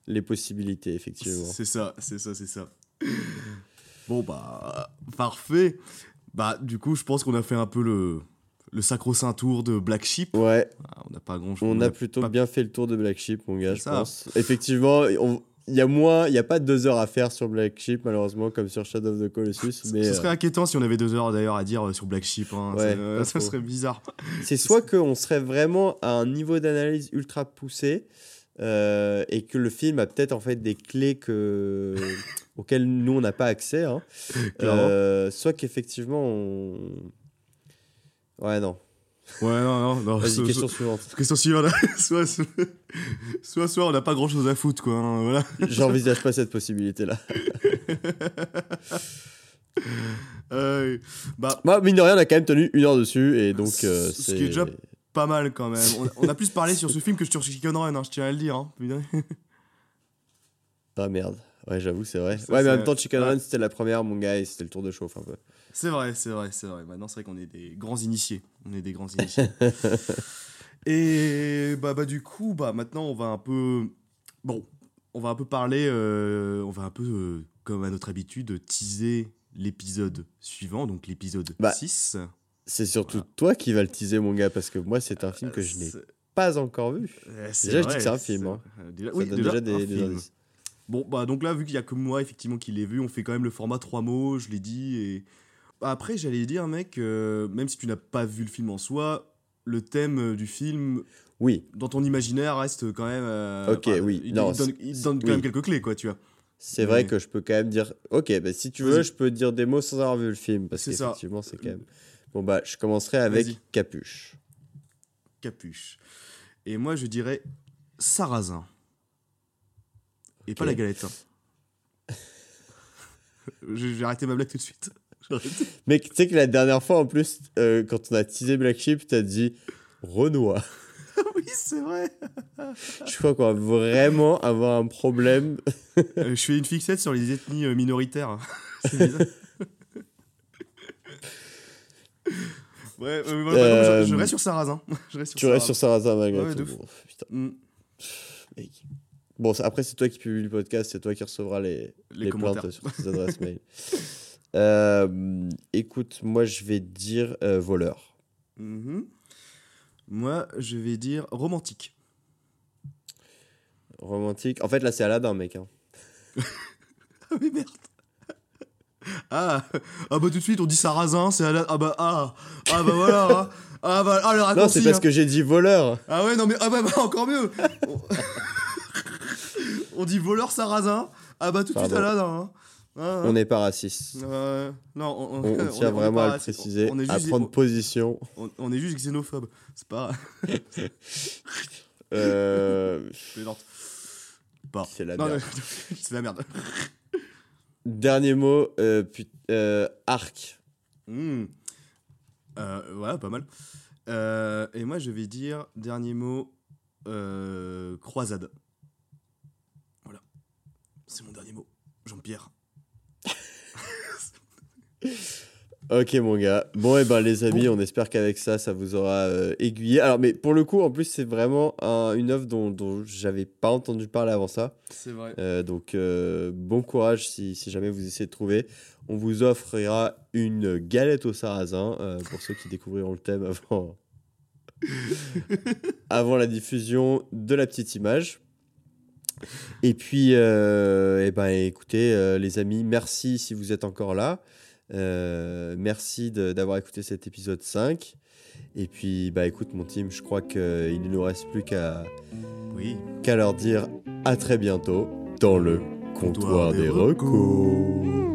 les possibilités, effectivement. C'est ça, c'est ça, c'est ça. Bon, bah, parfait. Bah, du coup, je pense qu'on a fait un peu le, le sacro-saint tour de Black Sheep. Ouais, Ah, on n'a pas grand-chose. on a plutôt pas- bien fait le tour de Black Sheep, mon gars, je ça. pense. Effectivement, on- il y a moins, il y a pas deux heures à faire sur Black Sheep, malheureusement, comme sur Shadow of the Colossus, mais Ce euh, serait inquiétant si on avait deux heures d'ailleurs à dire euh, sur Black Sheep. hein. Ouais, Ça- euh, ça serait bizarre. c'est soit qu'on serait vraiment à un niveau d'analyse ultra poussé, euh, et que le film a peut-être en fait des clés que... [LAUGHS] auxquelles nous on n'a pas accès, hein. Euh, soit qu'effectivement on... Ouais, non. Ouais, non, non, non. Vas-y, so- question so- suivante. Question suivante. [LAUGHS] soit, soit, soit, soit on n'a pas grand-chose à foutre, quoi. hein, voilà. J'envisage pas cette possibilité-là. [LAUGHS] Euh, bah, Bah, mine de rien, on a quand même tenu une heure dessus, et donc euh, Ce c'est... qui est déjà pas mal quand même. On, on a plus parlé sur ce film que sur Chicken Run, hein, je tiens à le dire. hein. Ah merde. Ouais, j'avoue, c'est vrai. Ça, ouais, mais en même temps, Chicken ouais. Run, c'était la première, mon gars, et c'était le tour de chauffe un peu. C'est vrai, c'est vrai, c'est vrai. Maintenant, c'est vrai qu'on est des grands initiés. On est des grands initiés. [LAUGHS] Et bah, bah, du coup, bah, maintenant, on va un peu. Bon, on va un peu parler. euh, on va un peu, euh, comme à notre habitude, teaser l'épisode suivant, donc l'épisode Bah, 6. C'est surtout toi qui vas le teaser, mon gars, parce que moi, c'est un film que je n'ai C'est- pas encore vu. euh, Déjà, je dis que c'est un film, hein. euh, déjà- Ça oui, donne déjà, déjà, des, des indices. Bon, bah donc là, vu qu'il y a que moi, effectivement, qui l'ai vu, on fait quand même le format trois mots, je l'ai dit. Et après, j'allais dire, mec, euh, même si tu n'as pas vu le film en soi, le thème euh, du film, Oui, dans ton imaginaire, reste quand même. euh, Ok, oui, Il, non, il donne, c'est- il donne quand oui. même quelques clés, quoi, tu vois. c'est vrai que je peux quand même dire. Ok, bah, si tu veux, je peux dire des mots sans avoir vu le film, parce qu'effectivement, c'est quand même. Bon, bah, je commencerai avec. Capuche. Capuche. Et moi, je dirais sarrasin. Et pas la galette. hein. [LAUGHS] J'ai arrêté ma blague tout de suite. [LAUGHS] Mec, tu sais que la dernière fois, en plus, euh, quand on a teasé Black Sheep, t'as dit Renoir. [LAUGHS] oui, c'est vrai. Je crois qu'on va vraiment avoir un problème. Euh, je fais une fixette sur les ethnies euh, minoritaires. [LAUGHS] C'est bizarre. ouais, euh, bah, non, je, je reste sur Sarrazin. Je reste sur Tu restes sur Sarrazin malgré Ouais, tout. Bon, putain, Mm, mec. Bon, ça- après, c'est toi qui publie le podcast, c'est toi qui recevras les, Les les, plaintes sur tes adresses mail. Euh, écoute, moi, je vais dire euh, voleur. mhm. Moi, je vais dire romantique. Romantique. En fait, là, c'est Aladdin, mec. hein. [LAUGHS] Ah, mais merde. Ah, ah bah tout de suite on dit sarrasin, c'est la... Ah bah ah, ah bah voilà. hein. Ah bah ah, le Non, c'est parce hein. que j'ai dit voleur. Ah ouais non mais ah bah, bah, encore mieux. [LAUGHS] on... dit voleur sarrasin. Ah bah tout de suite. Aladdin. Ah. On n'est pas raciste. Euh, non, on, [LAUGHS] tient on vraiment à le préciser, On est à juste, prendre position. on, est juste xénophobe. C'est pas. [LAUGHS] Euh. [LAUGHS] C'est la merde. C'est la merde. Dernier mot, euh, put- euh, arc. Hmm. Euh, voilà, pas mal. Et moi, je vais dire, dernier mot, croisade. Voilà. C'est mon dernier mot. Jean-Pierre. Ok mon gars. Bon et ben les amis, on espère qu'avec ça, ça vous aura euh, aiguillé. Alors mais pour le coup, en plus c'est vraiment un- une œuvre dont, dont j'avais pas entendu parler avant ça. C'est vrai. Euh, donc euh, bon courage si, si jamais vous essayez de trouver. On vous offrira une galette au sarrasin pour ceux qui découvriront le thème avant, [LAUGHS] avant la diffusion de la petite image. Et puis, eh ben, écoutez, les amis, merci si vous êtes encore là. Euh, merci de- d'avoir écouté cet épisode 5. Et puis, bah écoute, mon team, je crois qu'il ne nous reste plus qu'à Oui. qu'à leur dire à très bientôt dans le comptoir des recos.